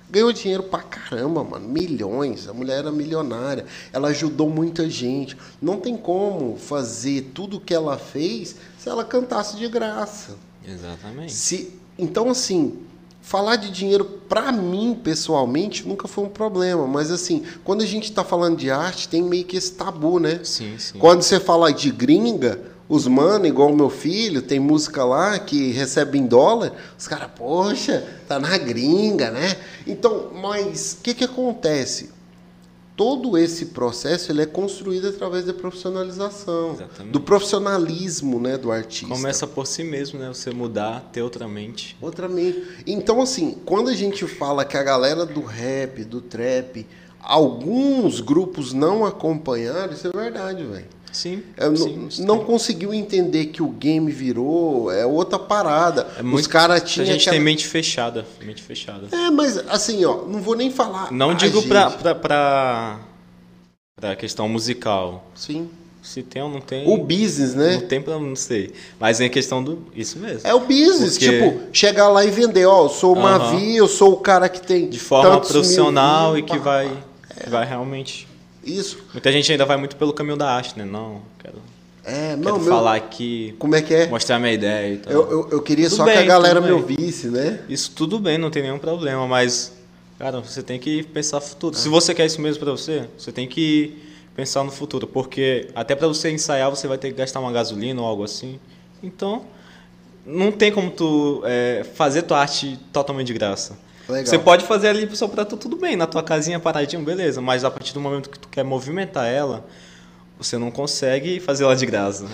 Ganhou dinheiro pra caramba, mano. Milhões. A mulher era milionária. Ela ajudou muita gente. Não tem como fazer tudo o que ela fez se ela cantasse de graça. Exatamente. Se, então, assim, falar de dinheiro, pra mim, pessoalmente, nunca foi um problema. Mas, assim, quando a gente tá falando de arte, tem meio que esse tabu, né? Sim, sim. Quando você fala de gringa, os mano, igual o meu filho, tem música lá que recebe em dólar, os caras, poxa, tá na gringa, né? Então, mas o que, que acontece? Todo esse processo ele é construído através da profissionalização, Exatamente. do profissionalismo né, do artista. Começa por si mesmo, né? Você mudar, ter outra mente. Outra mente. Então, assim, quando a gente fala que a galera do rap, do trap, alguns grupos não acompanharam, isso é verdade, velho. Sim, Eu sim, não, não conseguiu entender que o game virou, é outra parada. É Os muito- caras A tinham. gente aquela- tem mente fechada, mente fechada. É, mas assim, ó, não vou nem falar. Não a digo gente. pra, pra, pra, pra questão musical. Sim. Se tem ou não tem. O business, né? Não tem pra não sei. Mas em questão do. Isso mesmo. É o business, Porque- tipo, chegar lá e vender, ó, eu sou o. Mavi, eu sou o cara que tem De forma mil profissional views, e que vai, que vai realmente. Isso. Muita gente ainda vai muito pelo caminho da arte, né? Não, quero, É, quero não, meu, falar aqui, como é que é? mostrar minha ideia e tal. Eu, eu, eu queria Tudo só que a bem, galera me bem. ouvisse, né? Isso tudo bem, não tem nenhum problema, mas, cara, você tem que pensar no futuro. Se você quer isso mesmo pra você, você tem que pensar no futuro, porque até pra você ensaiar você vai ter que gastar uma gasolina ou algo assim. Então, não tem como tu é, fazer tua arte totalmente de graça. Legal. Você pode fazer ali só tu tudo bem, na tua casinha paradinho, beleza, mas a partir do momento que tu quer movimentar ela, você não consegue fazer ela de graça.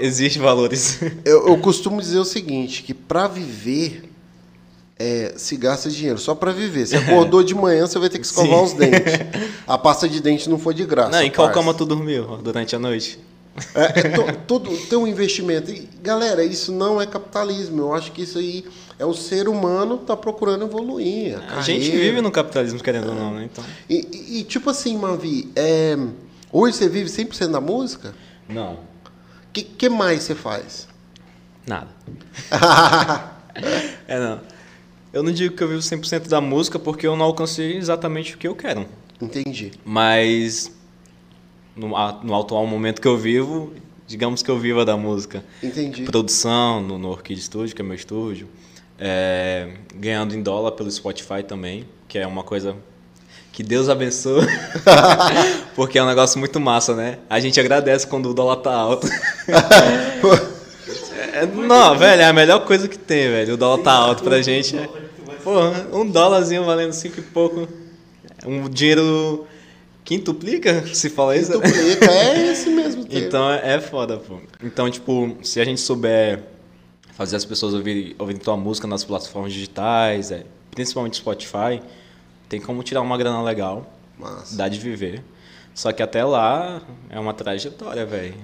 Existem valores. Eu, eu costumo dizer o seguinte, que pra viver é, se gasta dinheiro, só pra viver. Você acordou de manhã, você vai ter que escovar Sim. os dentes. A pasta de dente não foi de graça. Não, em qual cama tu dormiu durante a noite? É, é to, todo tem um investimento. E, galera, isso não é capitalismo. Eu acho que isso aí é o ser humano tá procurando evoluir. A, a gente vive no capitalismo, querendo é. ou não, né? Então. E, e, e, tipo assim, Mavi, é, hoje você vive 100% da música? Não. O que, que mais você faz? Nada. é, não. Eu não digo que eu vivo 100% da música porque eu não alcancei exatamente o que eu quero. Entendi. Mas no, no atual momento que eu vivo, digamos que eu viva da música. Entendi. Produção no, no Orchid Studio, que é meu estúdio. É, ganhando em dólar pelo Spotify também, que é uma coisa que Deus abençoe. porque é um negócio muito massa, né? A gente agradece quando o dólar tá alto. é, não, velho, é a melhor coisa que tem, velho. O dólar tá alto pra gente. É, porra, um dólarzinho valendo cinco e pouco. Um dinheiro quintuplica, se fala isso. Quintuplica, é esse mesmo termo. Então é, é foda, pô. Então, tipo, se a gente souber fazer as pessoas ouvirem, ouvirem tua música nas plataformas digitais, é, principalmente Spotify, tem como tirar uma grana legal. Massa. Dá de viver. Só que até lá é uma trajetória, velho.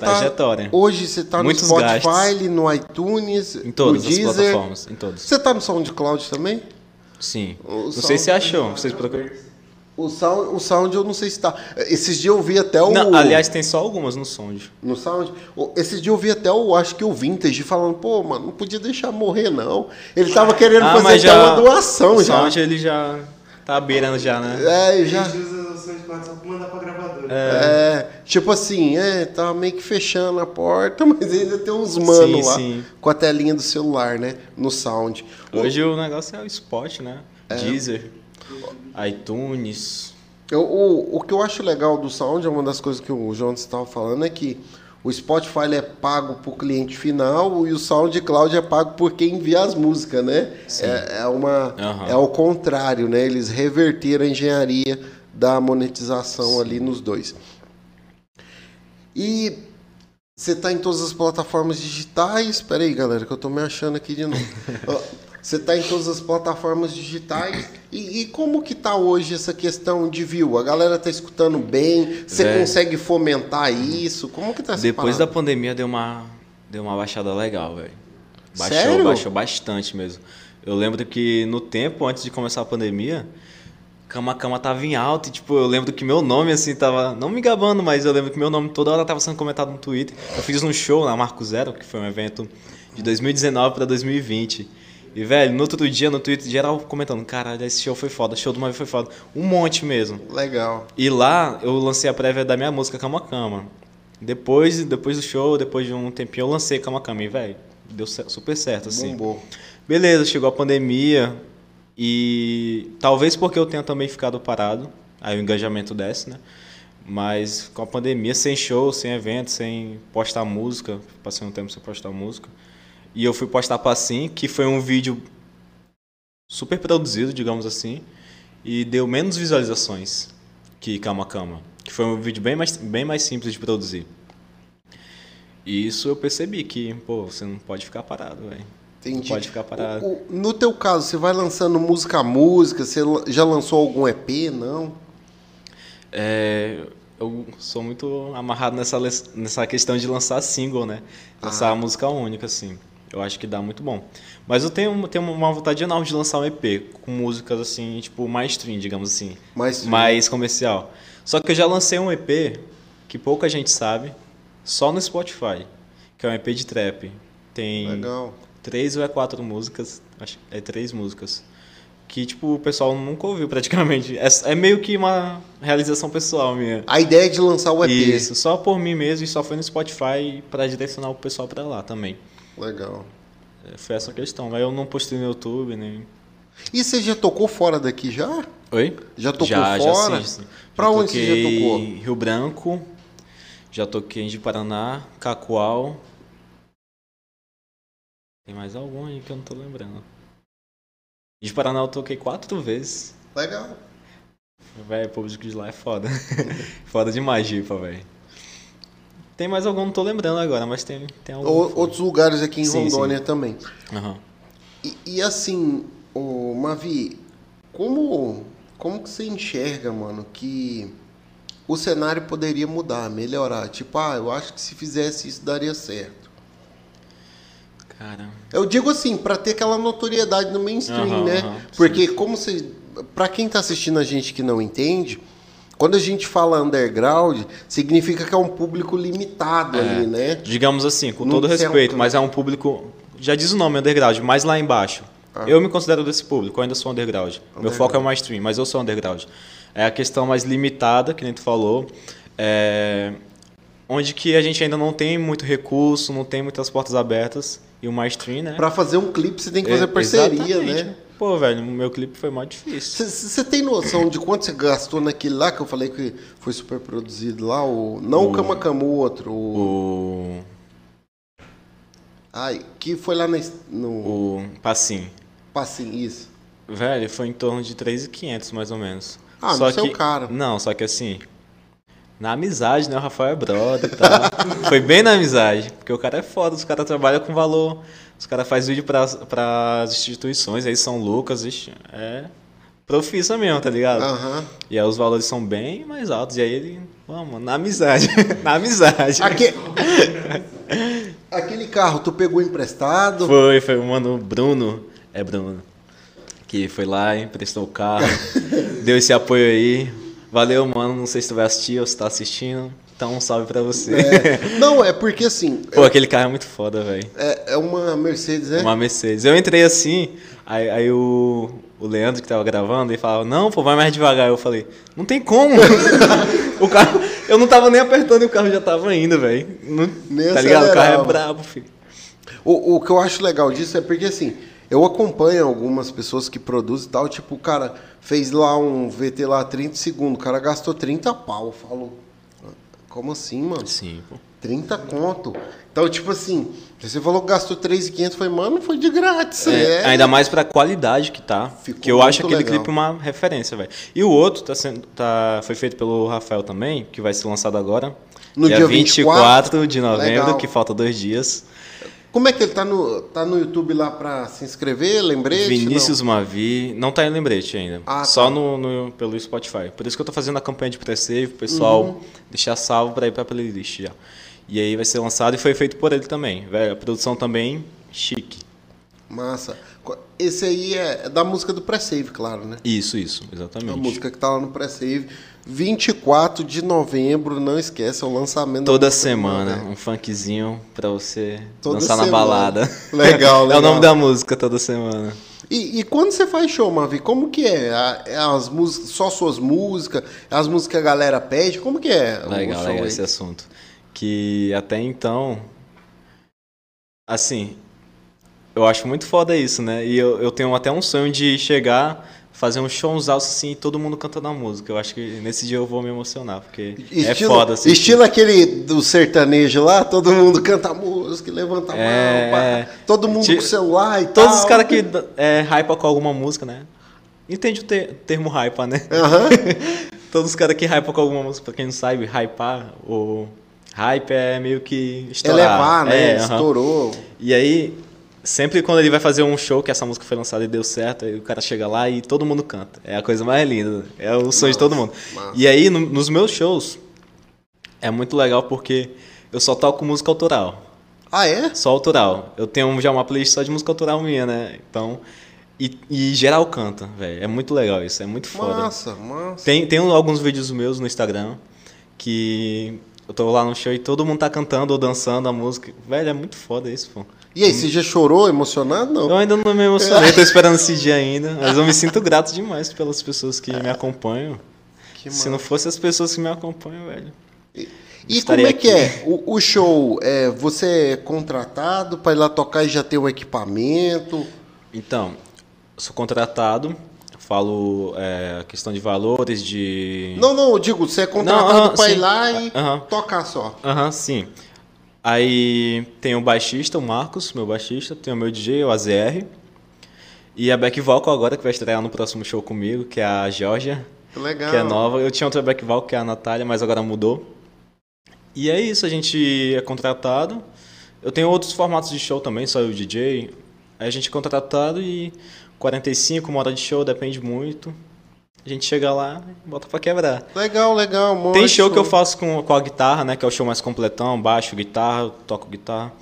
Tá trajetória. Tá, hoje você tá Muitos no Spotify, gastos. no iTunes, em todas no Deezer. as plataformas, em todas. Você tá no SoundCloud também? Sim. O não sei se achou, vocês procuram. O sound, o sound eu não sei se tá. Esses dias eu vi até o. Não, aliás, tem só algumas no sound. No sound? Esses dias eu vi até o, acho que o Vintage falando, pô, mano, não podia deixar morrer, não. Ele tava querendo ah, fazer já, uma doação o já. O sound ele já tá beirando já, né? É, já. mandar pra gravadora. É. é, tipo assim, é, tá meio que fechando a porta, mas ainda tem uns mano sim, lá sim. com a telinha do celular, né? No sound. Hoje o, o negócio é o spot, né? É. Deezer iTunes. Eu, o, o que eu acho legal do Sound, é uma das coisas que o João estava falando, é que o Spotify é pago o cliente final e o SoundCloud é pago por quem envia as músicas, né? É, é, uma, uhum. é ao contrário, né? Eles reverteram a engenharia da monetização Sim. ali nos dois. E você está em todas as plataformas digitais. Espera aí, galera, que eu estou me achando aqui de novo. Você está em todas as plataformas digitais. E, e, como que está hoje essa questão de view? A galera está escutando bem? Você é. consegue fomentar isso? Como que tá essa Depois parada? da pandemia deu uma, deu uma baixada legal, velho. Baixou, Sério? baixou bastante mesmo. Eu lembro que no tempo, antes de começar a pandemia, Cama Cama tava em alta e, tipo, eu lembro que meu nome, assim, tava... Não me gabando, mas eu lembro que meu nome toda hora tava sendo comentado no Twitter. Eu fiz um show na Marco Zero, que foi um evento de 2019 para 2020. E, velho, no outro dia, no Twitter, geral comentando, caralho, esse show foi foda, show do Mavi foi foda. Um monte mesmo. Legal. E lá, eu lancei a prévia da minha música Cama Cama. Depois, depois do show, depois de um tempinho, eu lancei Cama Cama. E, velho, deu super certo, assim. Bombou. Beleza, chegou a pandemia. E talvez porque eu tenha também ficado parado, aí o engajamento desce, né? Mas com a pandemia, sem show, sem evento, sem postar música, passei um tempo sem postar música. E eu fui postar para Sim, que foi um vídeo super produzido, digamos assim, e deu menos visualizações que Cama Cama, que foi um vídeo bem mais, bem mais simples de produzir. E isso eu percebi que, pô, você não pode ficar parado, velho. Entendi. Pode ficar parado. O, o, no teu caso, você vai lançando música a música? Você já lançou algum EP? Não? É, eu sou muito amarrado nessa, nessa questão de lançar single, né? Lançar ah. música única, assim. Eu acho que dá muito bom. Mas eu tenho, tenho uma vontade enorme de lançar um EP com músicas assim, tipo, mais stream, digamos assim. Mais, mais comercial. Só que eu já lancei um EP que pouca gente sabe, só no Spotify, que é um EP de trap. Tem Legal. três ou é quatro músicas, acho é três músicas. Que, tipo, o pessoal nunca ouviu praticamente. É, é meio que uma realização pessoal minha. A ideia é de lançar o EP. Isso, só por mim mesmo e só foi no Spotify para direcionar o pessoal para lá também. Legal. É, foi essa questão. Mas eu não postei no YouTube nem. E você já tocou fora daqui já? Oi? Já tocou já, fora? Já, sim, sim. Pra já onde você já tocou? Rio Branco, já toquei em Paraná, Cacoal. Tem mais algum aí que eu não tô lembrando. De Paraná eu toquei quatro vezes. Legal. Velho, o público de lá é foda. foda demais, Gipa, velho. Tem mais algum, não tô lembrando agora, mas tem, tem algum. outros lugares aqui em sim, Rondônia sim. também. Uhum. E, e, assim, o Mavi, como, como que você enxerga, mano, que o cenário poderia mudar, melhorar? Tipo, ah, eu acho que se fizesse isso daria certo. Cara. Eu digo assim, para ter aquela notoriedade no mainstream, Aham, né? aham, Porque como você, para quem tá assistindo a gente que não entende, quando a gente fala underground, significa que é um público limitado ali, né? Digamos assim, com Não todo respeito, um- mas é um público. Já diz o nome, underground, mais lá embaixo. Ah. Eu me considero desse público, eu ainda sou underground. Meu Underground. foco é o mainstream, mas eu sou underground. É a questão mais limitada, que nem tu falou. é, Onde que a gente ainda não tem muito recurso, não tem muitas portas abertas. E o mainstream, né? Para fazer um clipe você tem que fazer É, parceria, exatamente. né? Pô, velho, o meu clipe foi mais difícil. Você tem noção de quanto você gastou naquele lá que eu falei que foi super produzido lá? O, não o Kamakamu, o outro. O, O. ai, que foi lá na, no O. Passim. Passinho, isso. Velho, foi em torno de 3.500 mais ou menos. Ah, não sei o cara. Não, só que assim. Na amizade, né? O Rafael é brother e tal. foi bem na amizade. Porque o cara é foda, os caras trabalham com valor. Os caras fazem vídeo para as instituições, aí São Lucas, ixi, é profissa mesmo, tá ligado? Aham. E aí os valores são bem mais altos. E aí ele, vamos, na amizade. na amizade. Aque- Aquele carro, tu pegou emprestado? Foi, foi o mano Bruno. É Bruno. Que foi lá, emprestou o carro. deu esse apoio aí. Valeu, mano. Não sei se tu vai assistir ou se tá assistindo. Então um salve pra você. É, não, é porque assim, Pô, aquele carro é muito foda, velho. é, é uma Mercedes, né? Uma Mercedes. Eu entrei assim, aí, aí o, o Leandro que tava gravando, ele falava, não, pô, vai mais devagar. Eu falei, não tem como. o carro, eu não tava nem apertando e o carro já tava indo, velho. Tá ligado? O carro é brabo, filho. O, o que eu acho legal disso é porque assim, eu acompanho algumas pessoas que produzem e tal, tipo, o cara fez lá um VT lá 30 segundos, o cara gastou 30 pau. Eu falo, como assim, mano? Sim, pô. 30 conto. Então, tipo assim, você falou que gastou 3,500, foi, mano, foi de grátis. É, É, Ainda mais pra qualidade que tá. Ficou que eu acho aquele legal. clipe uma referência, velho. E o outro tá sendo, tá, foi feito pelo Rafael também, que vai ser lançado agora. No dia 24, de novembro, legal. que falta dois dias. Como é que ele tá no, tá no YouTube lá pra se inscrever? Lembrete? Vinícius Não. Mavi, não tá em lembrete ainda. Ah, só tá. no, no- pelo Spotify. Por isso que eu tô fazendo a campanha de pre-save, pro pessoal Uhum. deixar salvo pra ir pra playlist já. E aí vai ser lançado e foi feito por ele também. Velho, a produção também chique. Massa. Esse aí é, é da música do pré-save, claro, né? Isso, isso, É a exatamente. música que tá lá no pré-save. 24 de novembro, não esquece, é o lançamento da Toda semana, um funkzinho pra você Toda dançar na semana. balada. Legal, é o legal. nome da música, toda semana. E, e quando você faz show, Mavi, como que é? É as músicas, só suas músicas? As músicas que a galera pede? Como que é o Legal, legal aí? esse assunto. Que até então, assim, eu acho muito foda isso, né? E eu, eu tenho até um sonho de chegar, fazer um showzão assim, e todo mundo cantando a música. Eu acho que nesse dia eu vou me emocionar, porque é Estilo, foda assim. estilo aquele do sertanejo lá, todo mundo canta música, levanta a É, mão, pá. é. todo mundo Ti- com celular e Todos tal. os caras que é, hypa com alguma música, né? Entende o te- termo hypa, né? Aham. Todos os caras que hypam com alguma música, pra quem não sabe, hypar, o hype é meio que estourar. Elevar, né? É. Estourou. E aí, sempre quando ele vai fazer um show que essa música foi lançada e deu certo, aí o cara chega lá e todo mundo canta. É a coisa mais linda. É o sonho de todo mundo. E aí, no- nos meus shows, é muito legal porque eu só toco música autoral. Ah, é? Só autoral. Eu tenho já uma playlist só de música autoral minha, né? Então. E, e geral canta, velho. É muito legal isso, é muito foda. Massa, massa. Tem, tem alguns vídeos meus no Instagram que eu tô lá no show e todo mundo tá cantando ou dançando a música. Velho, é muito foda isso, pô. E aí, você já chorou, emocionado? Não. Eu ainda não me emocionei, tô esperando esse dia ainda. Mas eu me sinto grato demais pelas pessoas que me acompanham. Que Se não fosse as pessoas que me acompanham, velho. E como Estaria é que aqui. é? O, o show, é, você é contratado para ir lá tocar e já ter o equipamento? Então, sou contratado, falo é, questão de valores, de. Não, não, eu digo, você é contratado para ir lá e Aham. tocar só. Aham, sim. Aí tem o baixista, o Marcos, meu baixista, tem o meu DJ, o AZR. E a back vocal agora, que vai estrear no próximo show comigo, que é a Georgia, Que legal. que é nova. Eu tinha outra back vocal, que é a Natália, mas agora mudou. E é isso, a gente é contratado. Eu tenho outros formatos de show também, só eu DJ. Aí a gente é contratado e 45, uma hora de show, depende muito. A gente chega lá e bota pra quebrar. Legal, legal. mó Tem show que eu faço com, com a guitarra, né? Que é o show mais completão, baixo, guitarra, toco guitarra.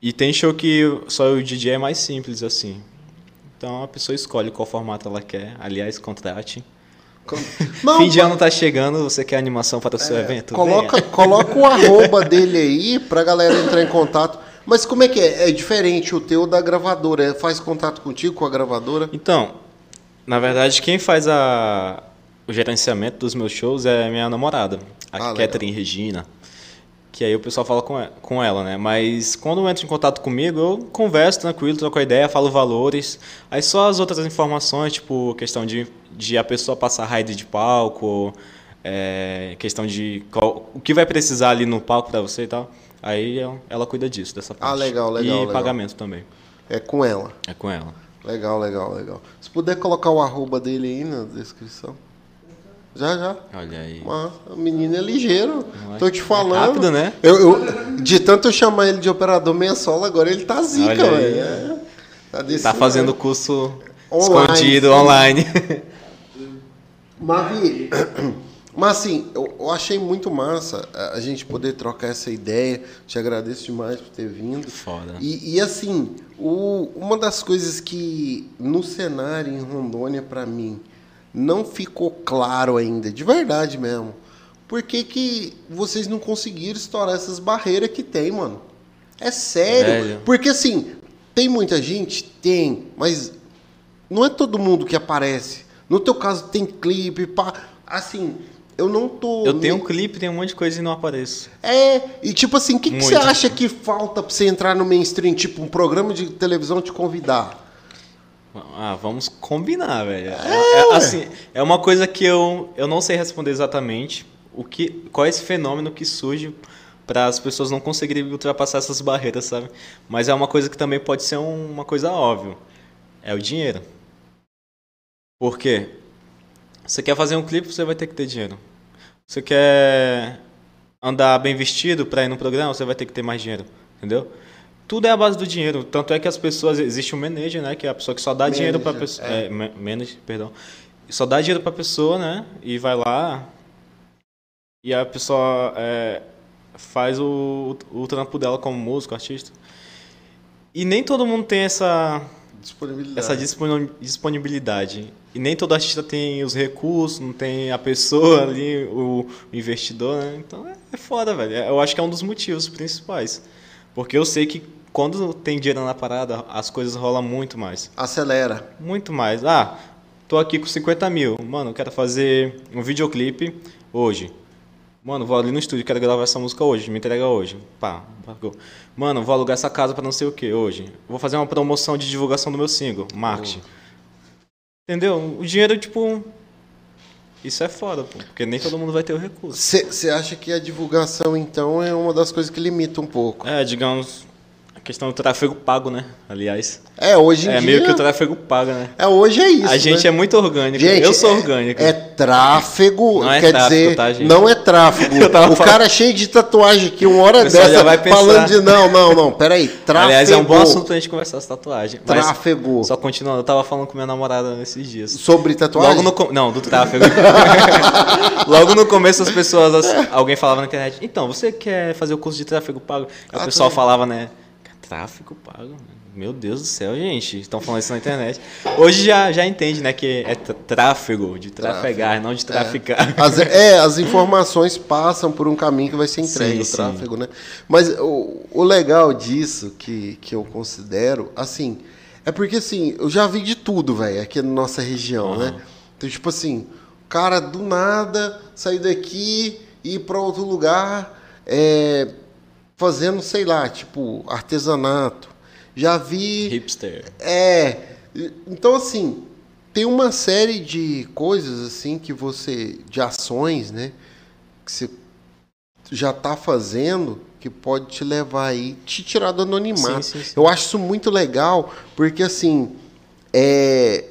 E tem show que só o DJ é mais simples, assim. Então a pessoa escolhe qual formato ela quer. Aliás, contrate. Não, Fim de ano tá chegando, você quer animação para o seu evento? Coloca, Venha. coloca o arroba dele aí pra galera entrar em contato. Mas como é que é? É diferente o teu da gravadora. É, faz contato contigo com a gravadora? Então, na verdade, quem faz a, o gerenciamento dos meus shows é minha namorada, a Ah, Catherine Regina. Que aí o pessoal fala com ela, com ela, né? Mas quando entra em contato comigo, eu converso tranquilo, troco a ideia, falo valores. Aí só as outras informações, tipo questão de, de a pessoa passar raid de palco, é, questão de qual, o que vai precisar ali no palco pra você e tal. Aí ela, ela cuida disso, dessa parte. Ah, legal, legal, E legal. pagamento também. É com ela. É com ela. Legal, legal, legal. Se puder colocar o arroba dele aí na descrição. Já, já. Olha aí. Mas o menino é ligeiro. Não Tô te é falando. rápido, né? Eu, eu- de tanto eu chamar ele de operador meia sola, agora ele tá zica, velho. É. Tá, Tá fazendo curso Online, escondido sim. online. Mavi, mas assim, eu, eu achei muito massa a gente poder trocar essa ideia. Te agradeço demais por ter vindo. Foda. E, e, assim, o- uma das coisas que no cenário em Rondônia, pra mim, não ficou claro ainda, de verdade mesmo. Por que, que vocês não conseguiram estourar essas barreiras que tem, mano? É sério. Velho. Porque assim, tem muita gente? Tem, mas não é todo mundo que aparece. No teu caso tem clipe, pá. Assim, eu não tô. Eu tenho um clipe, tem um monte de coisa e não apareço. É, e tipo assim, o que, que você acha que falta pra você entrar no mainstream? Tipo, um programa de televisão te convidar? Ah, vamos combinar, velho. É, é, assim, é uma coisa que eu, eu não sei responder exatamente o que, qual é esse fenômeno que surge para as pessoas não conseguirem ultrapassar essas barreiras, sabe? Mas é uma coisa que também pode ser um- uma coisa óbvia. É o dinheiro. Por quê? Você quer fazer um clipe, você vai ter que ter dinheiro. Você quer andar bem vestido para ir no programa, você vai ter que ter mais dinheiro, entendeu? Tudo é a base do dinheiro. Tanto é que as pessoas existe um manager, né, que é a pessoa que só dá dinheiro para Manager, pessoa, é, manager, perdão. Só dá dinheiro para pessoa, né, e vai lá e a pessoa é, faz o, o trampo dela como músico, artista. E nem todo mundo tem essa Disponibilidade. essa disponi- disponibilidade. E nem todo artista tem os recursos, não tem a pessoa ali, o, investidor, né? Então é, é foda, velho. Eu acho que é um dos motivos principais. Porque eu sei que quando tem dinheiro na parada, as coisas rolam muito mais. Acelera. Muito mais. Ah, tô aqui com 50 mil. Mano, eu quero fazer um videoclipe hoje. Mano, vou ali no estúdio, quero gravar essa música hoje, me entrega hoje. Pá, pagou. Mano, vou alugar essa casa pra não sei o que hoje. Vou fazer uma promoção de divulgação do meu single, marketing. Entendeu? O dinheiro, tipo. Isso é foda, pô, porque nem todo mundo vai ter o recurso. Você acha que a divulgação, então, é uma das coisas que limita um pouco? É, digamos, questão do tráfego pago, né? Aliás. É, hoje em É dia... meio que o tráfego paga, né? É, hoje é isso, a gente né? é muito orgânico. Gente, eu sou é- orgânico. É tráfego, Não é quer tráfico, dizer, tá, gente? não é tráfego. O falando- cara é cheio de tatuagem aqui, uma hora dessa, falando de não, não, não, peraí, tráfego. Aliás, é um bom assunto pra gente conversar essa tatuagem. Tráfego. Só continuando, eu tava falando com minha namorada nesses dias. Sobre tatuagem? Logo no não, do tráfego. Logo no começo as pessoas, as- alguém falava na internet, então, você quer fazer o curso de tráfego pago? Aí Ah, o pessoal tá. falava, né? Tráfego pago? Meu Deus do céu, gente. Estão falando isso na internet. Hoje já, já entende, né? Que é tr- tráfego, de trafegar, não de traficar. As, é, as informações passam por um caminho que vai ser entregue, Sim, o sim. tráfego, né? Mas o, o legal disso, que, que eu considero, assim, é porque, assim, eu já vi de tudo, velho, aqui na nossa região, né? Então, tipo assim, o cara do nada sair daqui e ir para outro lugar, é, fazendo, sei lá, tipo, artesanato. Já vi... Hipster. É. Então, assim, tem uma série de coisas, assim, que você. de ações, né? Que você já tá fazendo que pode te levar aí, te tirar do anonimato. Sim, sim, sim. Eu acho isso muito legal, porque, assim. É.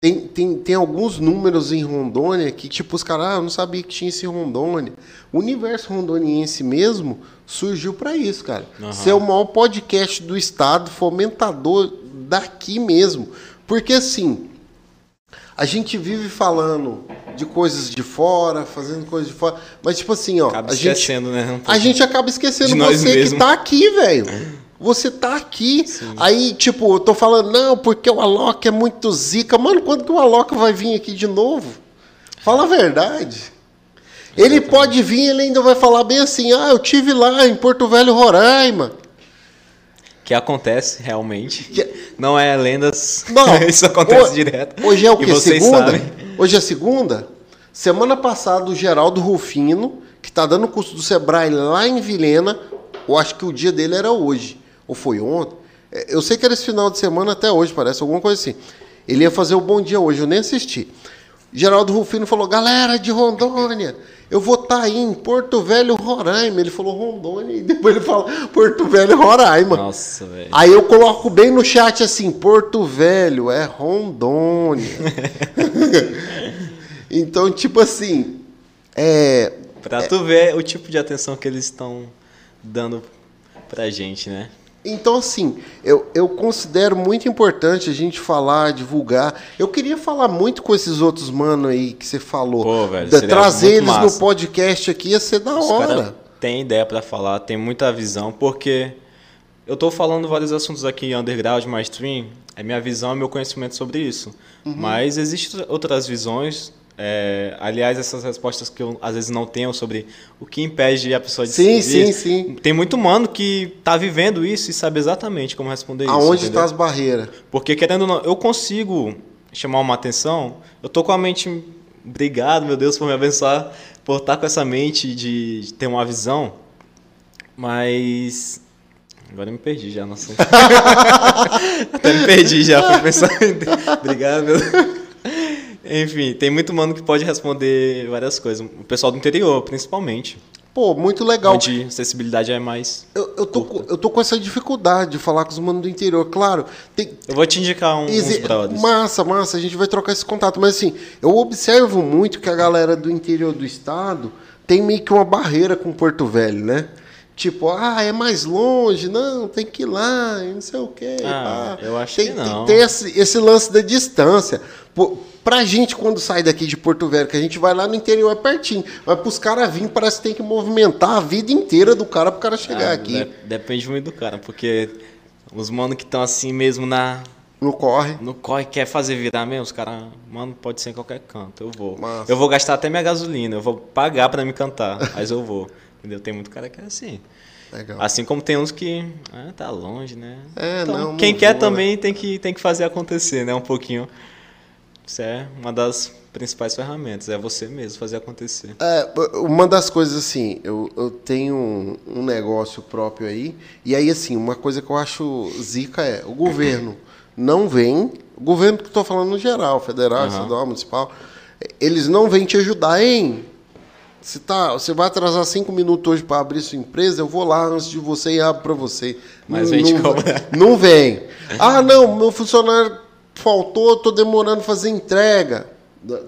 Tem, tem, tem alguns números em Rondônia que, tipo, os caras, ah, eu não sabia que tinha esse Rondônia. O universo rondoniense mesmo surgiu para isso, cara. Aham. Ser o maior podcast do estado, fomentador daqui mesmo. Porque, assim, A gente vive falando de coisas de fora, fazendo coisas de fora. Mas, tipo assim, ó. Acaba a gente, esquecendo, né? Um a gente acaba esquecendo você que tá aqui, velho. Você tá aqui. Aí, tipo, eu tô falando, não, porque o Alok é muito zica. Mano, quando que o Alok vai vir aqui de novo? Fala a verdade. Ele pode vir, ele ainda vai falar bem assim: ah, eu tive lá em Porto Velho, Roraima. Que acontece realmente. Que- Não é lendas. Não, Isso acontece ho- direto. Hoje é o que? vocês Segunda? sabem. Hoje é segunda? Semana passada, o Geraldo Rufino, que está dando curso do Sebrae lá em Vilhena, eu acho que o dia dele era hoje. Ou foi ontem? É, Eu sei que era esse final de semana até hoje, parece, alguma coisa assim. Ele ia fazer o Bom Dia hoje, eu nem assisti. Geraldo Rufino falou, galera de Rondônia, eu vou estar aí em Porto Velho, Roraima. Ele falou Rondônia e depois ele fala Porto Velho, Roraima. Nossa, velho. Aí eu coloco bem no chat assim, Porto Velho, é Rondônia. então, tipo assim, é, Pra tu ver o tipo de atenção que eles estão dando pra gente, né? Então assim, eu, eu considero muito importante a gente falar, divulgar. Eu queria falar muito com esses outros mano aí que você falou. Pô, velho, Da- seria trazer eles massa. no podcast aqui ia ser da Os hora. têm ideia pra falar, tem muita visão, porque eu tô falando vários assuntos aqui underground, mainstream, é minha visão e meu conhecimento sobre isso. Uhum. Mas existem outras visões. É, aliás, essas respostas que eu às vezes não tenho sobre o que impede a pessoa de Sim, seguir. sim, sim. Tem muito mano que tá vivendo isso e sabe exatamente como responder isso. Aonde estão as barreiras? Porque querendo ou não, eu consigo chamar uma atenção. Eu tô com a mente. Obrigado, meu Deus, por me abençoar, por estar com essa mente de, de ter uma visão. Mas. Agora eu me perdi já no assunto. Até me perdi já, fui pensar. Obrigado, meu Deus. Enfim, tem muito mano que pode responder várias coisas. O pessoal do interior, principalmente. Pô, muito legal. Onde a acessibilidade é mais. Eu, eu, tô, com- eu tô com essa dificuldade de falar com os manos do interior. Claro, tem, Eu vou te indicar um, uns Exi- brothers. Massa, massa, a gente vai trocar esse contato. Mas assim, eu observo muito que a galera do interior do estado tem meio que uma barreira com Porto Velho, né? Tipo, ah, é mais longe, não, tem que ir lá, não sei o quê. Ah, pá. eu acho tem, que tem- não. Tem, esse, esse lance da distância. Pô, pra gente, quando sai daqui de Porto Velho, que a gente vai lá no interior, é pertinho. Mas pros caras virem, parece que tem que movimentar a vida inteira do cara pro cara chegar Ah, aqui. de- depende muito do cara, porque os mano que estão assim mesmo na No corre. no corre quer fazer virar mesmo, os caras, mano, pode ser em qualquer canto, eu vou. Massa. Eu vou gastar até minha gasolina, eu vou pagar pra me cantar, mas eu vou. Entendeu? Tem muito cara que é assim. Legal. Assim como tem uns que, ah, tá longe, né? É, Então, não, quem quer vou, também tem que tem que fazer acontecer, né, um pouquinho. Isso é uma das principais ferramentas, é você mesmo fazer acontecer. É, uma das coisas assim, eu, eu tenho um, um negócio próprio aí, e aí assim, uma coisa que eu acho zica é, o governo não vem, o governo que eu tô falando no geral, federal, Aham. estadual, municipal, eles não vêm te ajudar, hein? Se tá, você vai atrasar cinco minutos hoje para abrir sua empresa, eu vou lá antes de você e abro para você. Mas não, não, não vem. Ah, não, meu funcionário faltou, tô demorando a fazer entrega.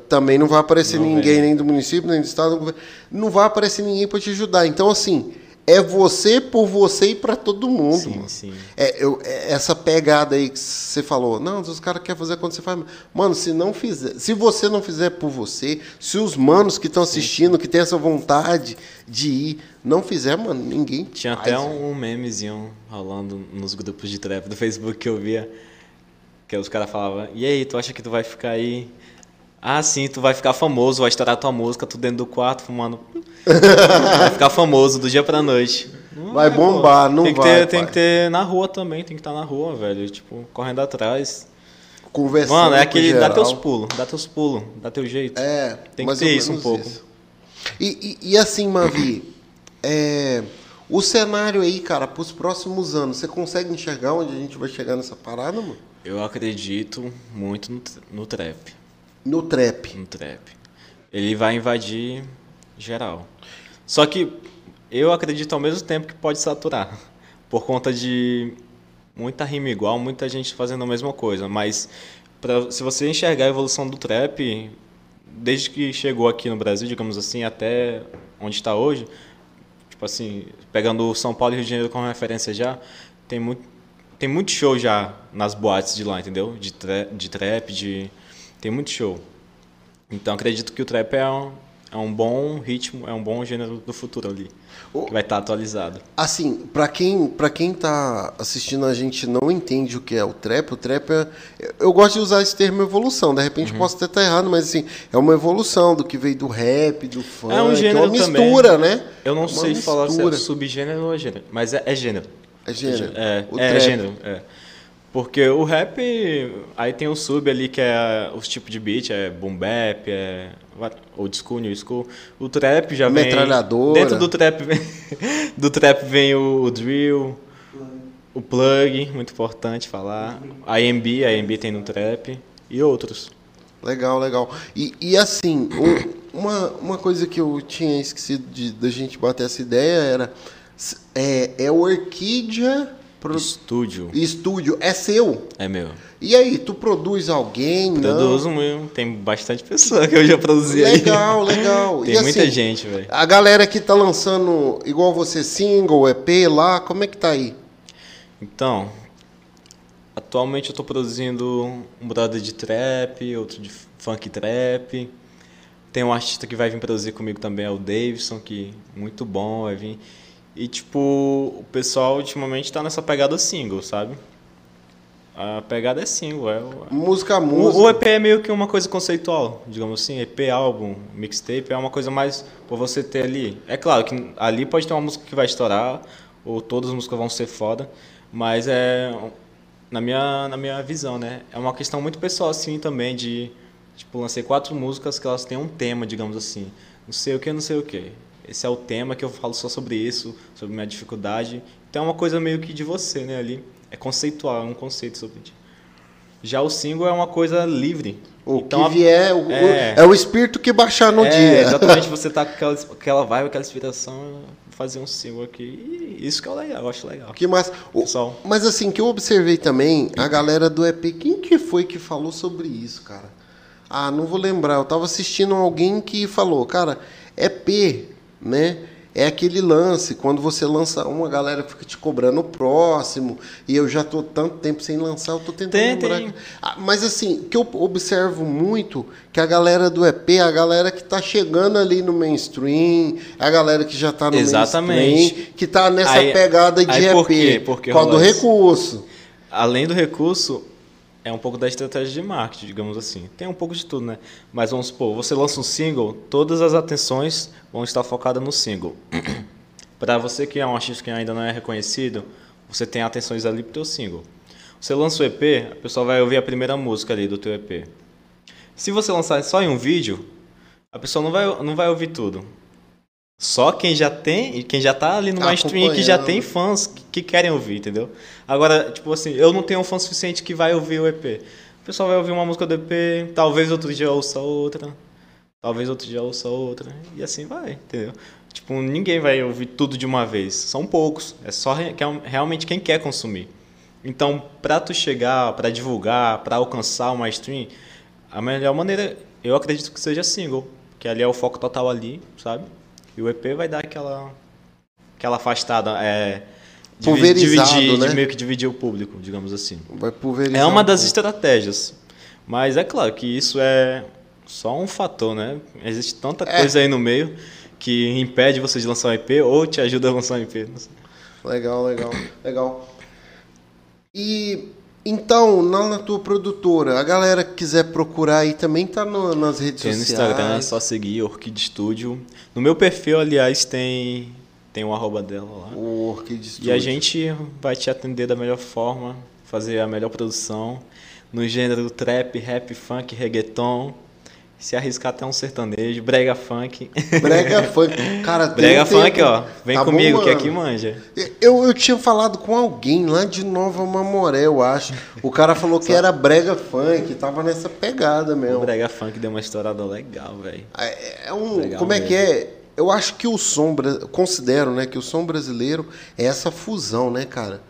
Também não vai aparecer Não ninguém, vem. nem do município, nem do estado. do governo. Não vai aparecer ninguém para te ajudar. Então, assim, é você por você e para todo mundo. Sim, mano. sim. É, eu- é essa pegada aí que você falou, não, os caras querem fazer quando você faz. Mano, se não fizer, se você não fizer por você, se os manos que estão assistindo, que tem essa vontade de ir, não fizer, mano, ninguém. Tinha faz, até velho. um memezinho rolando nos grupos de trap do Facebook que eu via. Que os caras falavam, e aí, tu acha que tu vai ficar aí? Ah, sim, tu vai ficar famoso, vai estourar tua música, tu dentro do quarto fumando. vai ficar famoso do dia pra noite. Não Vai pô. bombar, não tem que vai, Ter, tem que ter na rua também, tem que estar na rua, velho. Tipo, correndo atrás. Conversando. Mano, é aquele. Dá teus pulos, dá teus pulos, dá teu jeito. É, Tem que ter isso um pouco. isso. E, e, e assim, Mavi, é, o cenário aí, cara, para os próximos anos, você consegue enxergar onde a gente vai chegar nessa parada, mano? Eu acredito muito no, no trap. No trap. no trap. Ele vai invadir geral. Só que eu acredito ao mesmo tempo que pode saturar. Por conta de muita rima igual, muita gente fazendo a mesma coisa. Mas pra, se você enxergar a evolução do trap, desde que chegou aqui no Brasil, digamos assim, até onde está hoje, tipo assim, pegando São Paulo e Rio de Janeiro como referência já, tem muito, tem muito show já nas boates de lá, entendeu? De, tra de trap, de Tem muito show. Então acredito que o trap é um, é um bom ritmo, é um bom gênero do futuro ali. Que vai estar atualizado. Assim, para quem para quem tá assistindo a gente não entende o que é o trap, o trap é eu gosto de usar esse termo evolução, de repente uhum. posso até estar errado, mas assim, é uma evolução do que veio do rap, do funk, é um gênero é uma mistura, também. né? Eu não uma sei mistura. falar se é subgênero ou é gênero, mas é, é gênero. É gênero. É, é, é gênero, é. Porque o rap, aí tem o sub ali que é os tipos de beat, é boom bap, é old school, new school. O trap já vem... Metralhadora. Dentro do trap vem, do trap vem o, o drill, o plug, muito importante falar. A AMB, a AMB tem no trap e outros. Legal, legal. E, e assim, um, uma, uma coisa que eu tinha esquecido de da gente bater essa ideia era é, é Orquídea Pro... Estúdio. Estúdio. É seu? É meu. E aí, tu produz alguém? Produzo mesmo. Tem bastante pessoa que eu já produzi legal, aí. Legal, legal. Tem e muita assim, gente, velho. A galera que tá lançando, igual você, single, EP lá, como é que tá aí? Então, atualmente eu tô produzindo um brother de trap, outro de funk trap. Tem um artista que vai vir produzir comigo também, é o Davidson, que muito bom, vai vir. E, tipo, o pessoal ultimamente tá nessa pegada single, sabe? A pegada é single, é... Música a música. O, o, EP é meio que uma coisa conceitual, digamos assim. EP, álbum, mixtape, é uma coisa mais pra você ter ali. É claro que ali pode ter uma música que vai estourar, ou todas as músicas vão ser foda, mas é... Na minha, na minha visão, né? É uma questão muito pessoal, assim, também, de... Tipo, lancei quatro músicas que elas têm um tema, digamos assim. Não sei o que, não sei o que esse é o tema que eu falo só sobre isso, sobre minha dificuldade. Então é uma coisa meio que de você, né, ali. É conceitual, é um conceito sobre ti. Já o single é uma coisa livre. O então, que vier, o, é, é, o espírito que baixar no é, dia. Exatamente, você tá com aquela, aquela vibe, aquela inspiração, fazer um single aqui. E isso que é legal, eu acho legal. Que massa. Pessoal. Mas assim, que eu observei também, a galera do EP, quem que foi que falou sobre isso, cara? Ah, não vou lembrar. Eu tava assistindo alguém que falou, cara, EP né? É aquele lance, quando você lança uma, galera fica te cobrando o próximo, e eu já estou tanto tempo sem lançar, eu estou tentando tem, lembrar. Tem. Ah, mas assim, que eu observo muito, que a galera do EP, a galera que está chegando ali no mainstream, a galera que já está no Exatamente. mainstream, que está nessa aí, pegada de aí EP. Por quê? Porque, do recurso. Além do recurso, é um pouco da estratégia de marketing, digamos assim. Tem um pouco de tudo, né? Mas vamos supor, você lança um single, todas as atenções vão estar focadas no single. para você que é um artista que ainda não é reconhecido, você tem atenções ali pro teu single. Você lança o EP, a pessoa vai ouvir a primeira música ali do teu EP. Se você lançar só em um vídeo, a pessoa não vai, não vai ouvir tudo. Só quem já tem, quem já tá ali no mainstream, que já tem fãs que, que, querem ouvir, entendeu? Agora, tipo assim, eu não tenho um fã suficiente que vai ouvir o EP. O pessoal vai ouvir uma música do EP, talvez outro dia ouça outra, talvez outro dia ouça outra, e assim vai, entendeu? Tipo, ninguém vai ouvir tudo de uma vez, são poucos, é só realmente quem quer consumir. Então, para tu chegar, para divulgar, para alcançar o mainstream, a melhor maneira, eu acredito que seja single, que ali é o foco total ali, sabe? E o EP vai dar aquela, aquela afastada. É, pulverizado, dividir, né? de meio que dividir o público, digamos assim. Vai pulverizar. É uma das estratégias. Mas é claro que isso é só um fator, né? Existe tanta é. coisa aí no meio que impede você de lançar um EP ou te ajuda a lançar um EP. Legal, legal, legal. E então, na, na, tua produtora, a galera que quiser procurar aí também tá no, nas redes tem sociais. Tem no Instagram, é só seguir Orchid Studio. No meu perfil, aliás, tem tem o arroba dela lá. O Orchid Studio. E a gente vai te atender da melhor forma, fazer a melhor produção no gênero trap, rap, funk, reggaeton se arriscar até um sertanejo, brega funk. Brega funk. Cara, brega funk, ó. Vem tá comigo bom, que aqui manja. Eu, eu tinha falado com alguém lá de Nova Mamoré, eu acho. O cara falou que era brega funk, tava nessa pegada mesmo. O brega funk deu uma estourada legal, velho. É, é um, legal como é que é? Eu acho que o som, considero, né, que o som brasileiro é essa fusão, né, cara?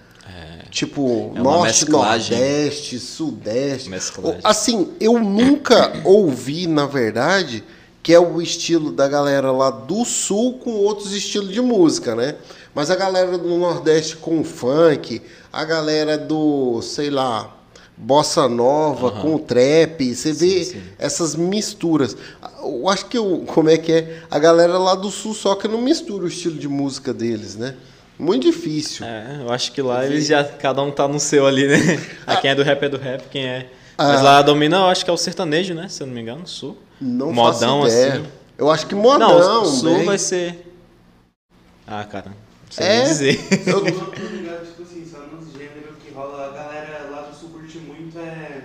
Tipo, é norte, mesclagem. nordeste, sudeste. Mesclagem. Assim, eu nunca ouvi, na verdade, que é o estilo da galera lá do sul com outros estilos de música, né? Mas a galera do nordeste com funk, a galera do, sei lá, bossa nova com trap, você vê essas misturas. Eu acho que o como é que é? A galera lá do sul só que não mistura o estilo de música deles, né? Muito difícil. É, eu acho que lá eles já. Cada um tá no seu ali, né? A quem é do rap é do rap, quem é. Ah. Mas lá domina, eu acho que é o sertanejo, né? Se eu não me engano, sul. Não Modão, faço ideia. assim. Eu acho que Não, modão, o sul bem. vai ser. Ah, cara. Não sei É? nem dizer. Eu- tipo assim, só nos gêneros que rola, a galera lá do sul curte muito é.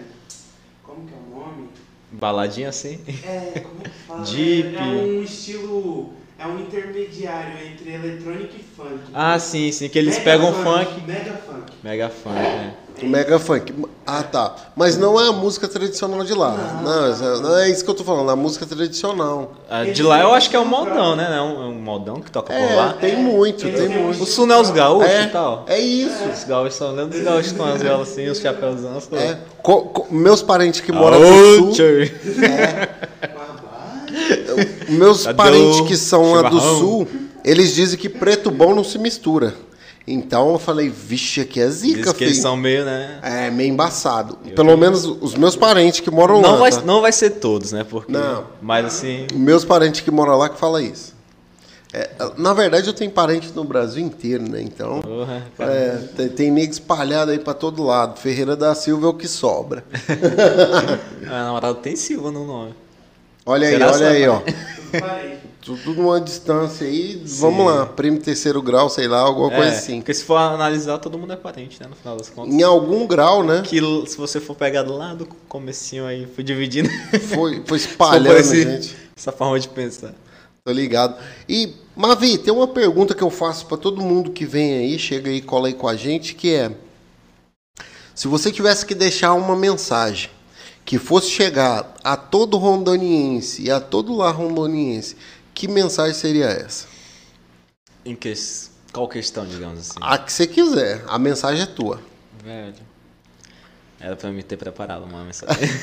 Como que é o nome? Baladinha assim. É, como é que fala? Deep. É, é um estilo. É um intermediário entre eletrônica e funk. Ah, sim, sim. Que eles Mega pegam funk. Mega funk. Mega funk, né? Mega funk. Ah, tá. Mas não é a música tradicional de lá. Não, é- não é isso que eu tô falando, a música tradicional. Ah, De lá eu acho que é um modão, né? É um, é um modão que toca por É, lá. tem muito, Eles tem um muito. O sul não é os gaúchos É, e tal. é isso. Os gaúchos são lembra dos gaúchos com as violas assim, os chapéuzão. coisas. É. Co- co- meus parentes que moram Aô, no sul, tchê. meus Cadê parentes o que são lá do sul, eles dizem que preto bom não se mistura. Então eu falei, vixe, aqui é zica, Diz que eles filho. são meio, né? É, meio embaçado. Pelo menos os meus parentes que moram Não lá. vai, tá? não vai ser todos, né? Porque, Não. Mas assim. Meus parentes que moram lá que falam isso. É, na verdade, eu tenho parentes no Brasil inteiro, né? Então, Porra, é, tem, tem nego espalhado aí pra todo lado. Ferreira da Silva é o que sobra. A namorada tem Silva no nome. Olha aí, Será olha só, aí, ó. Tudo numa distância aí. Vamos lá, primo terceiro grau, sei lá, alguma coisa É, assim. Porque se for analisar, todo mundo é parente, né? No final das contas. Em algum grau, né? Que se você for pegar do lado, comecinho aí, foi dividindo. Foi, foi espalhando, esse- gente. Essa forma de pensar. Tô ligado. E, Mavi, tem uma pergunta que eu faço pra todo mundo que vem aí, chega aí, cola aí com a gente, que é: se você tivesse que deixar uma mensagem que fosse chegar a todo rondoniense e a todo lar rondoniense, que mensagem seria essa? Em que... Qual questão, digamos assim? A que você quiser, a mensagem é tua. Velho. Era pra me ter preparado uma mensagem.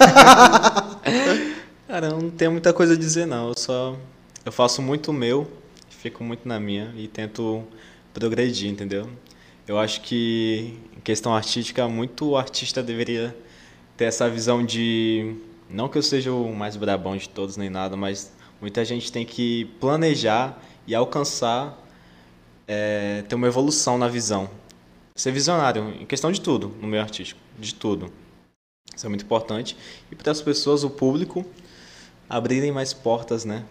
Cara, eu não tenho muita coisa a dizer não. Eu só. Eu faço muito o meu, fico muito na minha e tento progredir, entendeu? Eu acho que em questão artística, muito artista deveria ter essa visão de. Não que eu seja o mais brabão de todos nem nada, mas muita gente tem que planejar e alcançar, é, ter uma evolução na visão ser visionário em questão de tudo no meio artístico, de tudo. Isso é muito importante. E para as pessoas, o público, abrirem mais portas, né?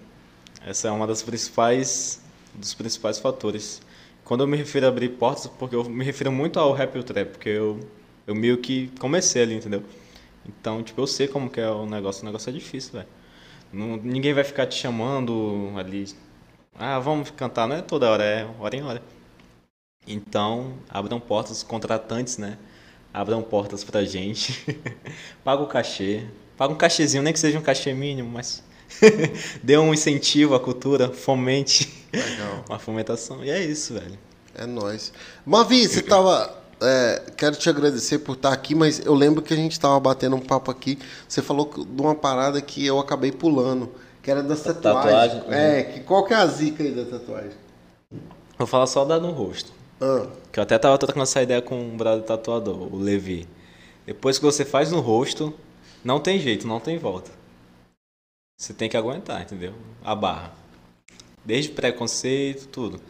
Essa é uma das principais dos principais fatores. Quando eu me refiro a abrir portas, porque eu me refiro muito ao rap e ao trap, porque eu eu meio que comecei ali, entendeu? Então, tipo, eu sei como que é o negócio, o negócio é difícil, velho. Ninguém vai ficar te chamando ali. Ah, vamos cantar, não é toda hora, é hora em hora. Então, abram portas, os contratantes, né? Abram portas pra gente. Paga o cachê. Paga um cachezinho, nem que seja um cachê mínimo, mas dê um incentivo à cultura, fomente Legal. uma fomentação. E é isso, velho. É nóis. Mavi, você tava. É, quero te agradecer por estar aqui, mas eu lembro que a gente tava batendo um papo aqui. Você falou de uma parada que eu acabei pulando, que era das tatuagens. Tatuagem, É, que, qual que é a zica aí da tatuagem? Vou falar só da no rosto. Ah, Que eu até tava trocando essa ideia com um brother tatuador, o Levi. Depois que você faz no rosto, não tem jeito, não tem volta. Você tem que aguentar, entendeu? A barra. Desde preconceito, tudo.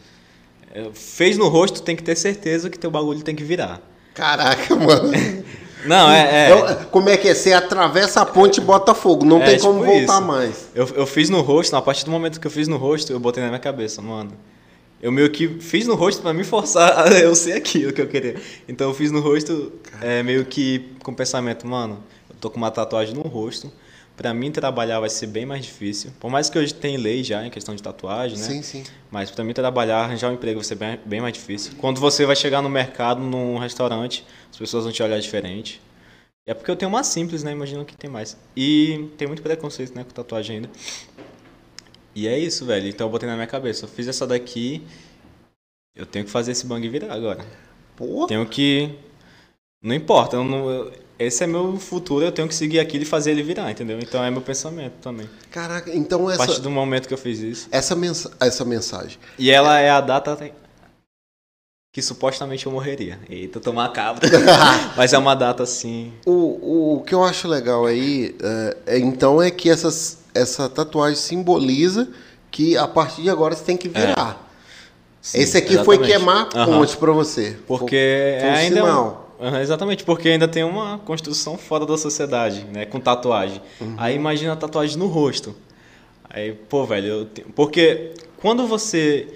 Fez no rosto, tem que ter certeza que teu bagulho tem que virar. caraca, mano. Não, é. é. Eu- como é que é? Você atravessa a ponte e bota fogo. Não É, tem como tipo voltar isso. mais. Eu, eu fiz no rosto, a partir do momento que eu fiz no rosto, eu botei na minha cabeça, mano. Eu meio que fiz no rosto pra me forçar a eu ser aquilo que eu queria. Então eu fiz no rosto é, meio que com o pensamento, mano, eu tô com uma tatuagem no rosto. Pra mim trabalhar vai ser bem mais difícil. Por mais que hoje tem lei já em questão de tatuagem, né? Sim, sim. Mas pra mim trabalhar, arranjar um emprego vai ser bem, bem mais difícil. Quando você vai chegar no mercado, num restaurante, as pessoas vão te olhar diferente. É porque eu tenho uma simples, né? Imagino que tem mais. E tem muito preconceito, né, com tatuagem ainda. E é isso, velho. Então eu botei na minha cabeça. Eu fiz essa daqui. Eu tenho que fazer esse bang virar agora. Pô, Tenho que. Não importa. eu não- eu- Esse é meu futuro. Eu tenho que seguir aquilo e fazer ele virar, entendeu? Então é meu pensamento também. caraca, então A essa, partir do momento que eu fiz isso. essa, mensa essa mensagem. E ela é a data que supostamente eu morreria. Eita, tô macabro. Mas é uma data assim. O, o, que eu acho legal aí, é, é, então, é que essas, essa tatuagem simboliza que a partir de agora você tem que virar. É. Sim, Esse aqui exatamente. foi queimar a ponte uhum. para você. Porque foi, foi um ainda. É sinal. Uhum, exatamente, porque ainda tem uma construção fora da sociedade, né? Com tatuagem. Uhum. Aí imagina a tatuagem no rosto. Aí, pô, velho, te... porque quando você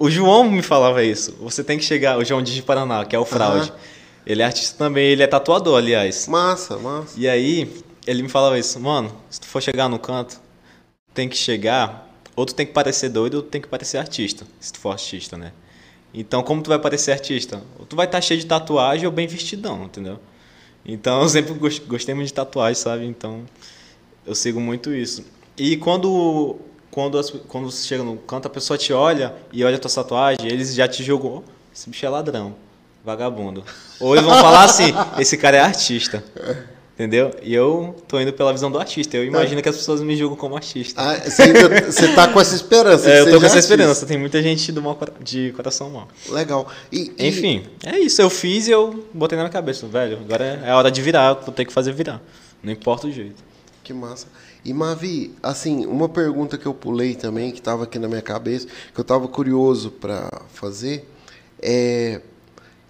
o João me falava isso. Você tem que chegar. O João de Paraná, que é o Fraude. Uhum. Ele é artista também, ele é tatuador, aliás. Massa, massa. E aí, ele me falava isso. Mano, se tu for chegar no canto, tem que chegar. Ou tu tem que parecer doido, ou tu tem que parecer artista. Se tu for artista, né? Então, como tu vai parecer artista? Ou tu vai estar tá cheio de tatuagem ou bem vestidão, entendeu? Então, eu sempre gostei muito de tatuagem, sabe? Então, eu sigo muito isso. E quando quando, as, quando você chega no canto, a pessoa te olha e olha a tua tatuagem, eles já te jogou. Esse bicho é ladrão, vagabundo. Ou eles vão falar assim: esse cara é artista. Entendeu? E eu tô indo pela visão do artista. Eu imagino que as pessoas me julgam como artista. Ah, você, ainda, você tá com essa esperança. É, eu tô com essa artista. esperança. Tem muita gente do mal, de coração mal. Legal. E, e... Enfim, é isso. Eu fiz e eu botei na minha cabeça, velho. Agora é a hora de virar. Vou ter que fazer virar. Não importa o jeito. Que massa. E Mavi, assim, uma pergunta que eu pulei também, que estava aqui na minha cabeça, que eu estava curioso para fazer, é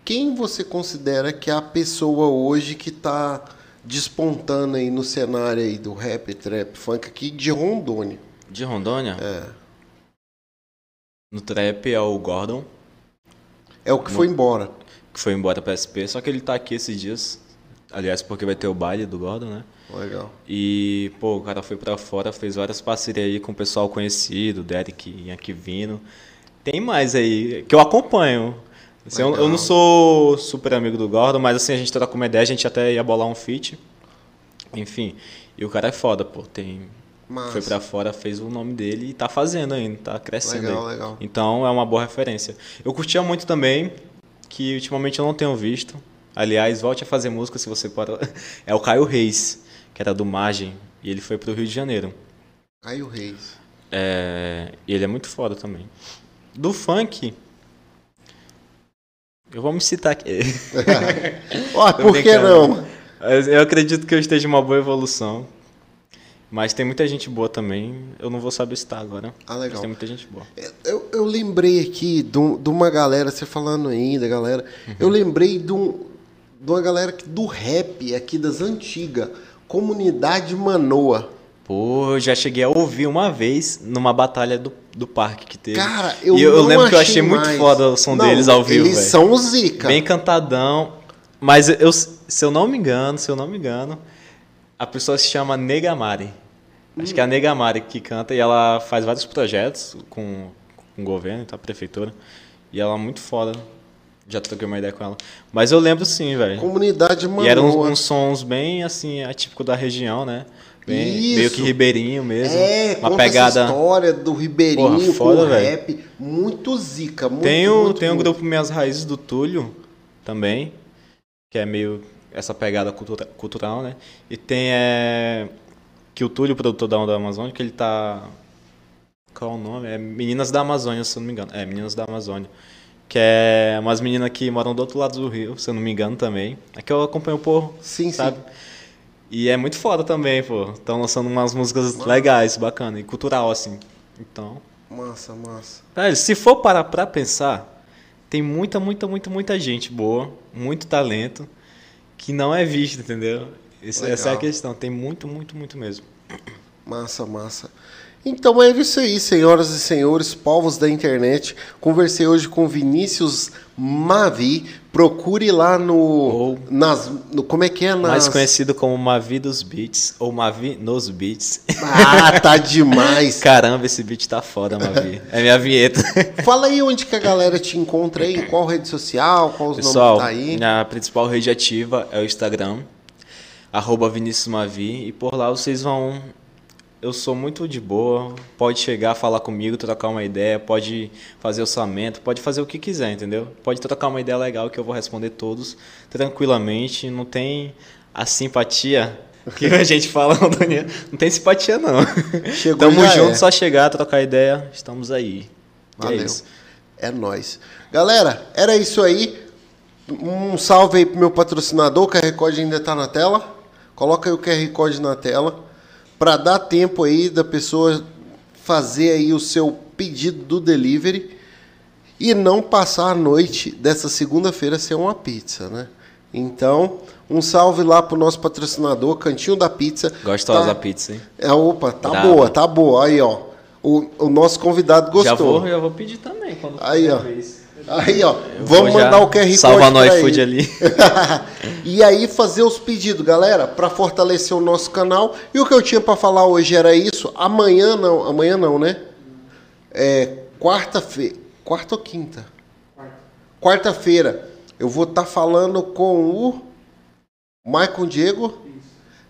quem você considera que é a pessoa hoje que está despontando aí no cenário aí do rap, trap, funk aqui de Rondônia? De Rondônia? É. No trap é o Gordon. É o que no... foi embora. Que foi embora para SP, só que ele está aqui esses dias. Aliás, porque vai ter o baile do Gordon, né? Legal. E, pô, o cara foi para fora, fez várias parcerias aí com o pessoal conhecido, Derek aqui vindo. Tem mais aí, que eu acompanho. Assim, eu, eu, não sou super amigo do Gordon, mas assim, a gente troca uma ideia, a gente até ia bolar um feat. Enfim, e o cara é foda, pô. Tem, Massa. foi para fora, fez o nome dele e tá fazendo ainda, tá crescendo legal, aí. Legal. Então é uma boa referência. Eu curtia muito também, que ultimamente eu não tenho visto. Aliás, volte a fazer música se você pode. É o Caio Reis que era do Margem, e ele foi pro Rio de Janeiro. Caio Reis. É, e ele é muito foda também. Do funk, eu vou me citar aqui. Ó, por que não? Eu acredito que eu esteja em uma boa evolução. Mas tem muita gente boa também. Eu não vou saber citar agora. Ah, legal. Mas tem muita gente boa. Eu, eu lembrei aqui de, de uma galera, você falando ainda, galera. Uhum. Eu lembrei de, um, de uma galera do rap aqui das antigas. Comunidade Manoa. Pô, eu já cheguei a ouvir uma vez numa batalha do, do parque que teve. Cara, eu E eu lembro que eu achei mais. muito foda o som não, deles ao vivo, Eles véio. são zica. Bem cantadão. Mas eu, se eu não me engano, se eu não me engano, a pessoa se chama Negamari. Acho hum. que é a Negamari que canta e ela faz vários projetos com, com o governo, tá? A prefeitura. E ela é muito foda. Já troquei uma ideia com ela. Mas eu lembro sim, velho. Comunidade Manoa. E eram uns, uns, sons bem, assim, atípico da região, né? Bem, Isso. Meio que ribeirinho mesmo. É, uma pegada. Essa história do ribeirinho Porra, foda, com rap. Muito zica, muito, tem o, muito, tem muito. grupo Minhas Raízes do Túlio também, que é meio essa pegada cultura, cultural, né? E tem é, que o Túlio, produtor da Onda Amazônia, que ele tá... Qual é o nome? É Meninas da Amazônia, se eu não me engano. É, Meninas da Amazônia que é umas meninas que moram do outro lado do rio, se eu não me engano também. É que eu acompanho o porro, sim, sabe? Sim. E é muito foda também, pô. Estão lançando umas músicas massa. legais, bacana, e cultural, assim. Então. Massa, massa. Velho, se for parar pra pensar, tem muita, muita, muita, muita gente boa, muito talento, que não é visto, entendeu? Essa, essa é a questão. Tem muito, muito, muito mesmo. Massa, massa. Então é isso aí, senhoras e senhores, povos da internet. Conversei hoje com Vinícius Mavi. Procure lá no. Ou, nas, no como é que é? Nas... Mais conhecido como Mavi dos Beats, ou Mavi nos Beats. Ah, tá demais. Caramba, esse beat tá foda, Mavi. É minha vinheta. Fala aí onde que a galera te encontra aí, qual rede social, qual os Pessoal, nomes que tá aí. Minha principal rede ativa é o Instagram, arroba Vinícius Mavi, e por lá vocês vão eu sou muito de boa. Pode chegar, falar comigo, trocar uma ideia, pode fazer orçamento, pode fazer o que quiser, entendeu? Pode trocar uma ideia legal que eu vou responder todos tranquilamente. Não tem a simpatia que a gente fala, Daniel. Não tem simpatia, não. Chegou Tamo junto, é. só chegar, trocar ideia, estamos aí. Valeu. É isso. É nós. Galera, era isso aí. Um salve aí pro meu patrocinador, o QR Code ainda está na tela. Coloca aí o QR Code na tela para dar tempo aí da pessoa fazer aí o seu pedido do delivery e não passar a noite dessa segunda-feira sem uma pizza, né? Então, um salve lá pro nosso patrocinador, Cantinho da Pizza. Gostosa tá... a pizza, hein? É, opa, tá boa, tá boa. Aí, ó. O, o nosso convidado gostou. Já vou, já vou pedir também quando Aí, ó. Vez. Aí, ó. Eu vamos mandar o QR Code. Salva no iFood ali. e aí fazer os pedidos, galera, para fortalecer o nosso canal. E o que eu tinha para falar hoje era isso. Amanhã não, amanhã não, né? É quarta-feira, quarta ou quinta? Quarta-feira eu vou estar tá falando com o Michael Diego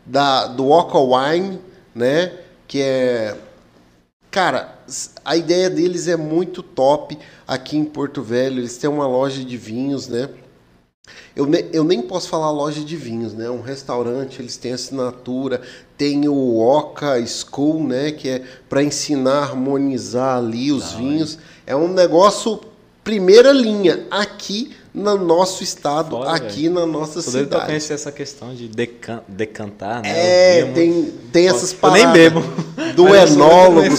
da do Oca Wine, né? Que é cara, a ideia deles é muito top aqui em Porto Velho. Eles têm uma loja de vinhos, né? Eu, ne, eu nem posso falar loja de vinhos, né? Um restaurante, eles têm assinatura, tem o Oca School, né? Que é para ensinar a harmonizar ali os Não, vinhos. É. é um negócio primeira linha. Aqui no nosso estado, Fora, aqui véio. na nossa Poder cidade. conhecer essa questão de decan decantar, né? É, tem, tem essas paradas. Eu nem bebo. Do enólogo,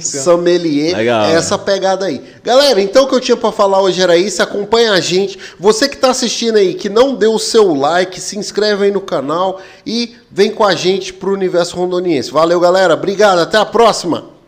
sommelier, Legal, essa né? pegada aí. Galera, então o que eu tinha para falar hoje era isso. Acompanha a gente. Você que está assistindo aí, que não deu o seu like, se inscreve aí no canal e vem com a gente pro Universo Rondoniense. Valeu, galera. Obrigado. Até a próxima.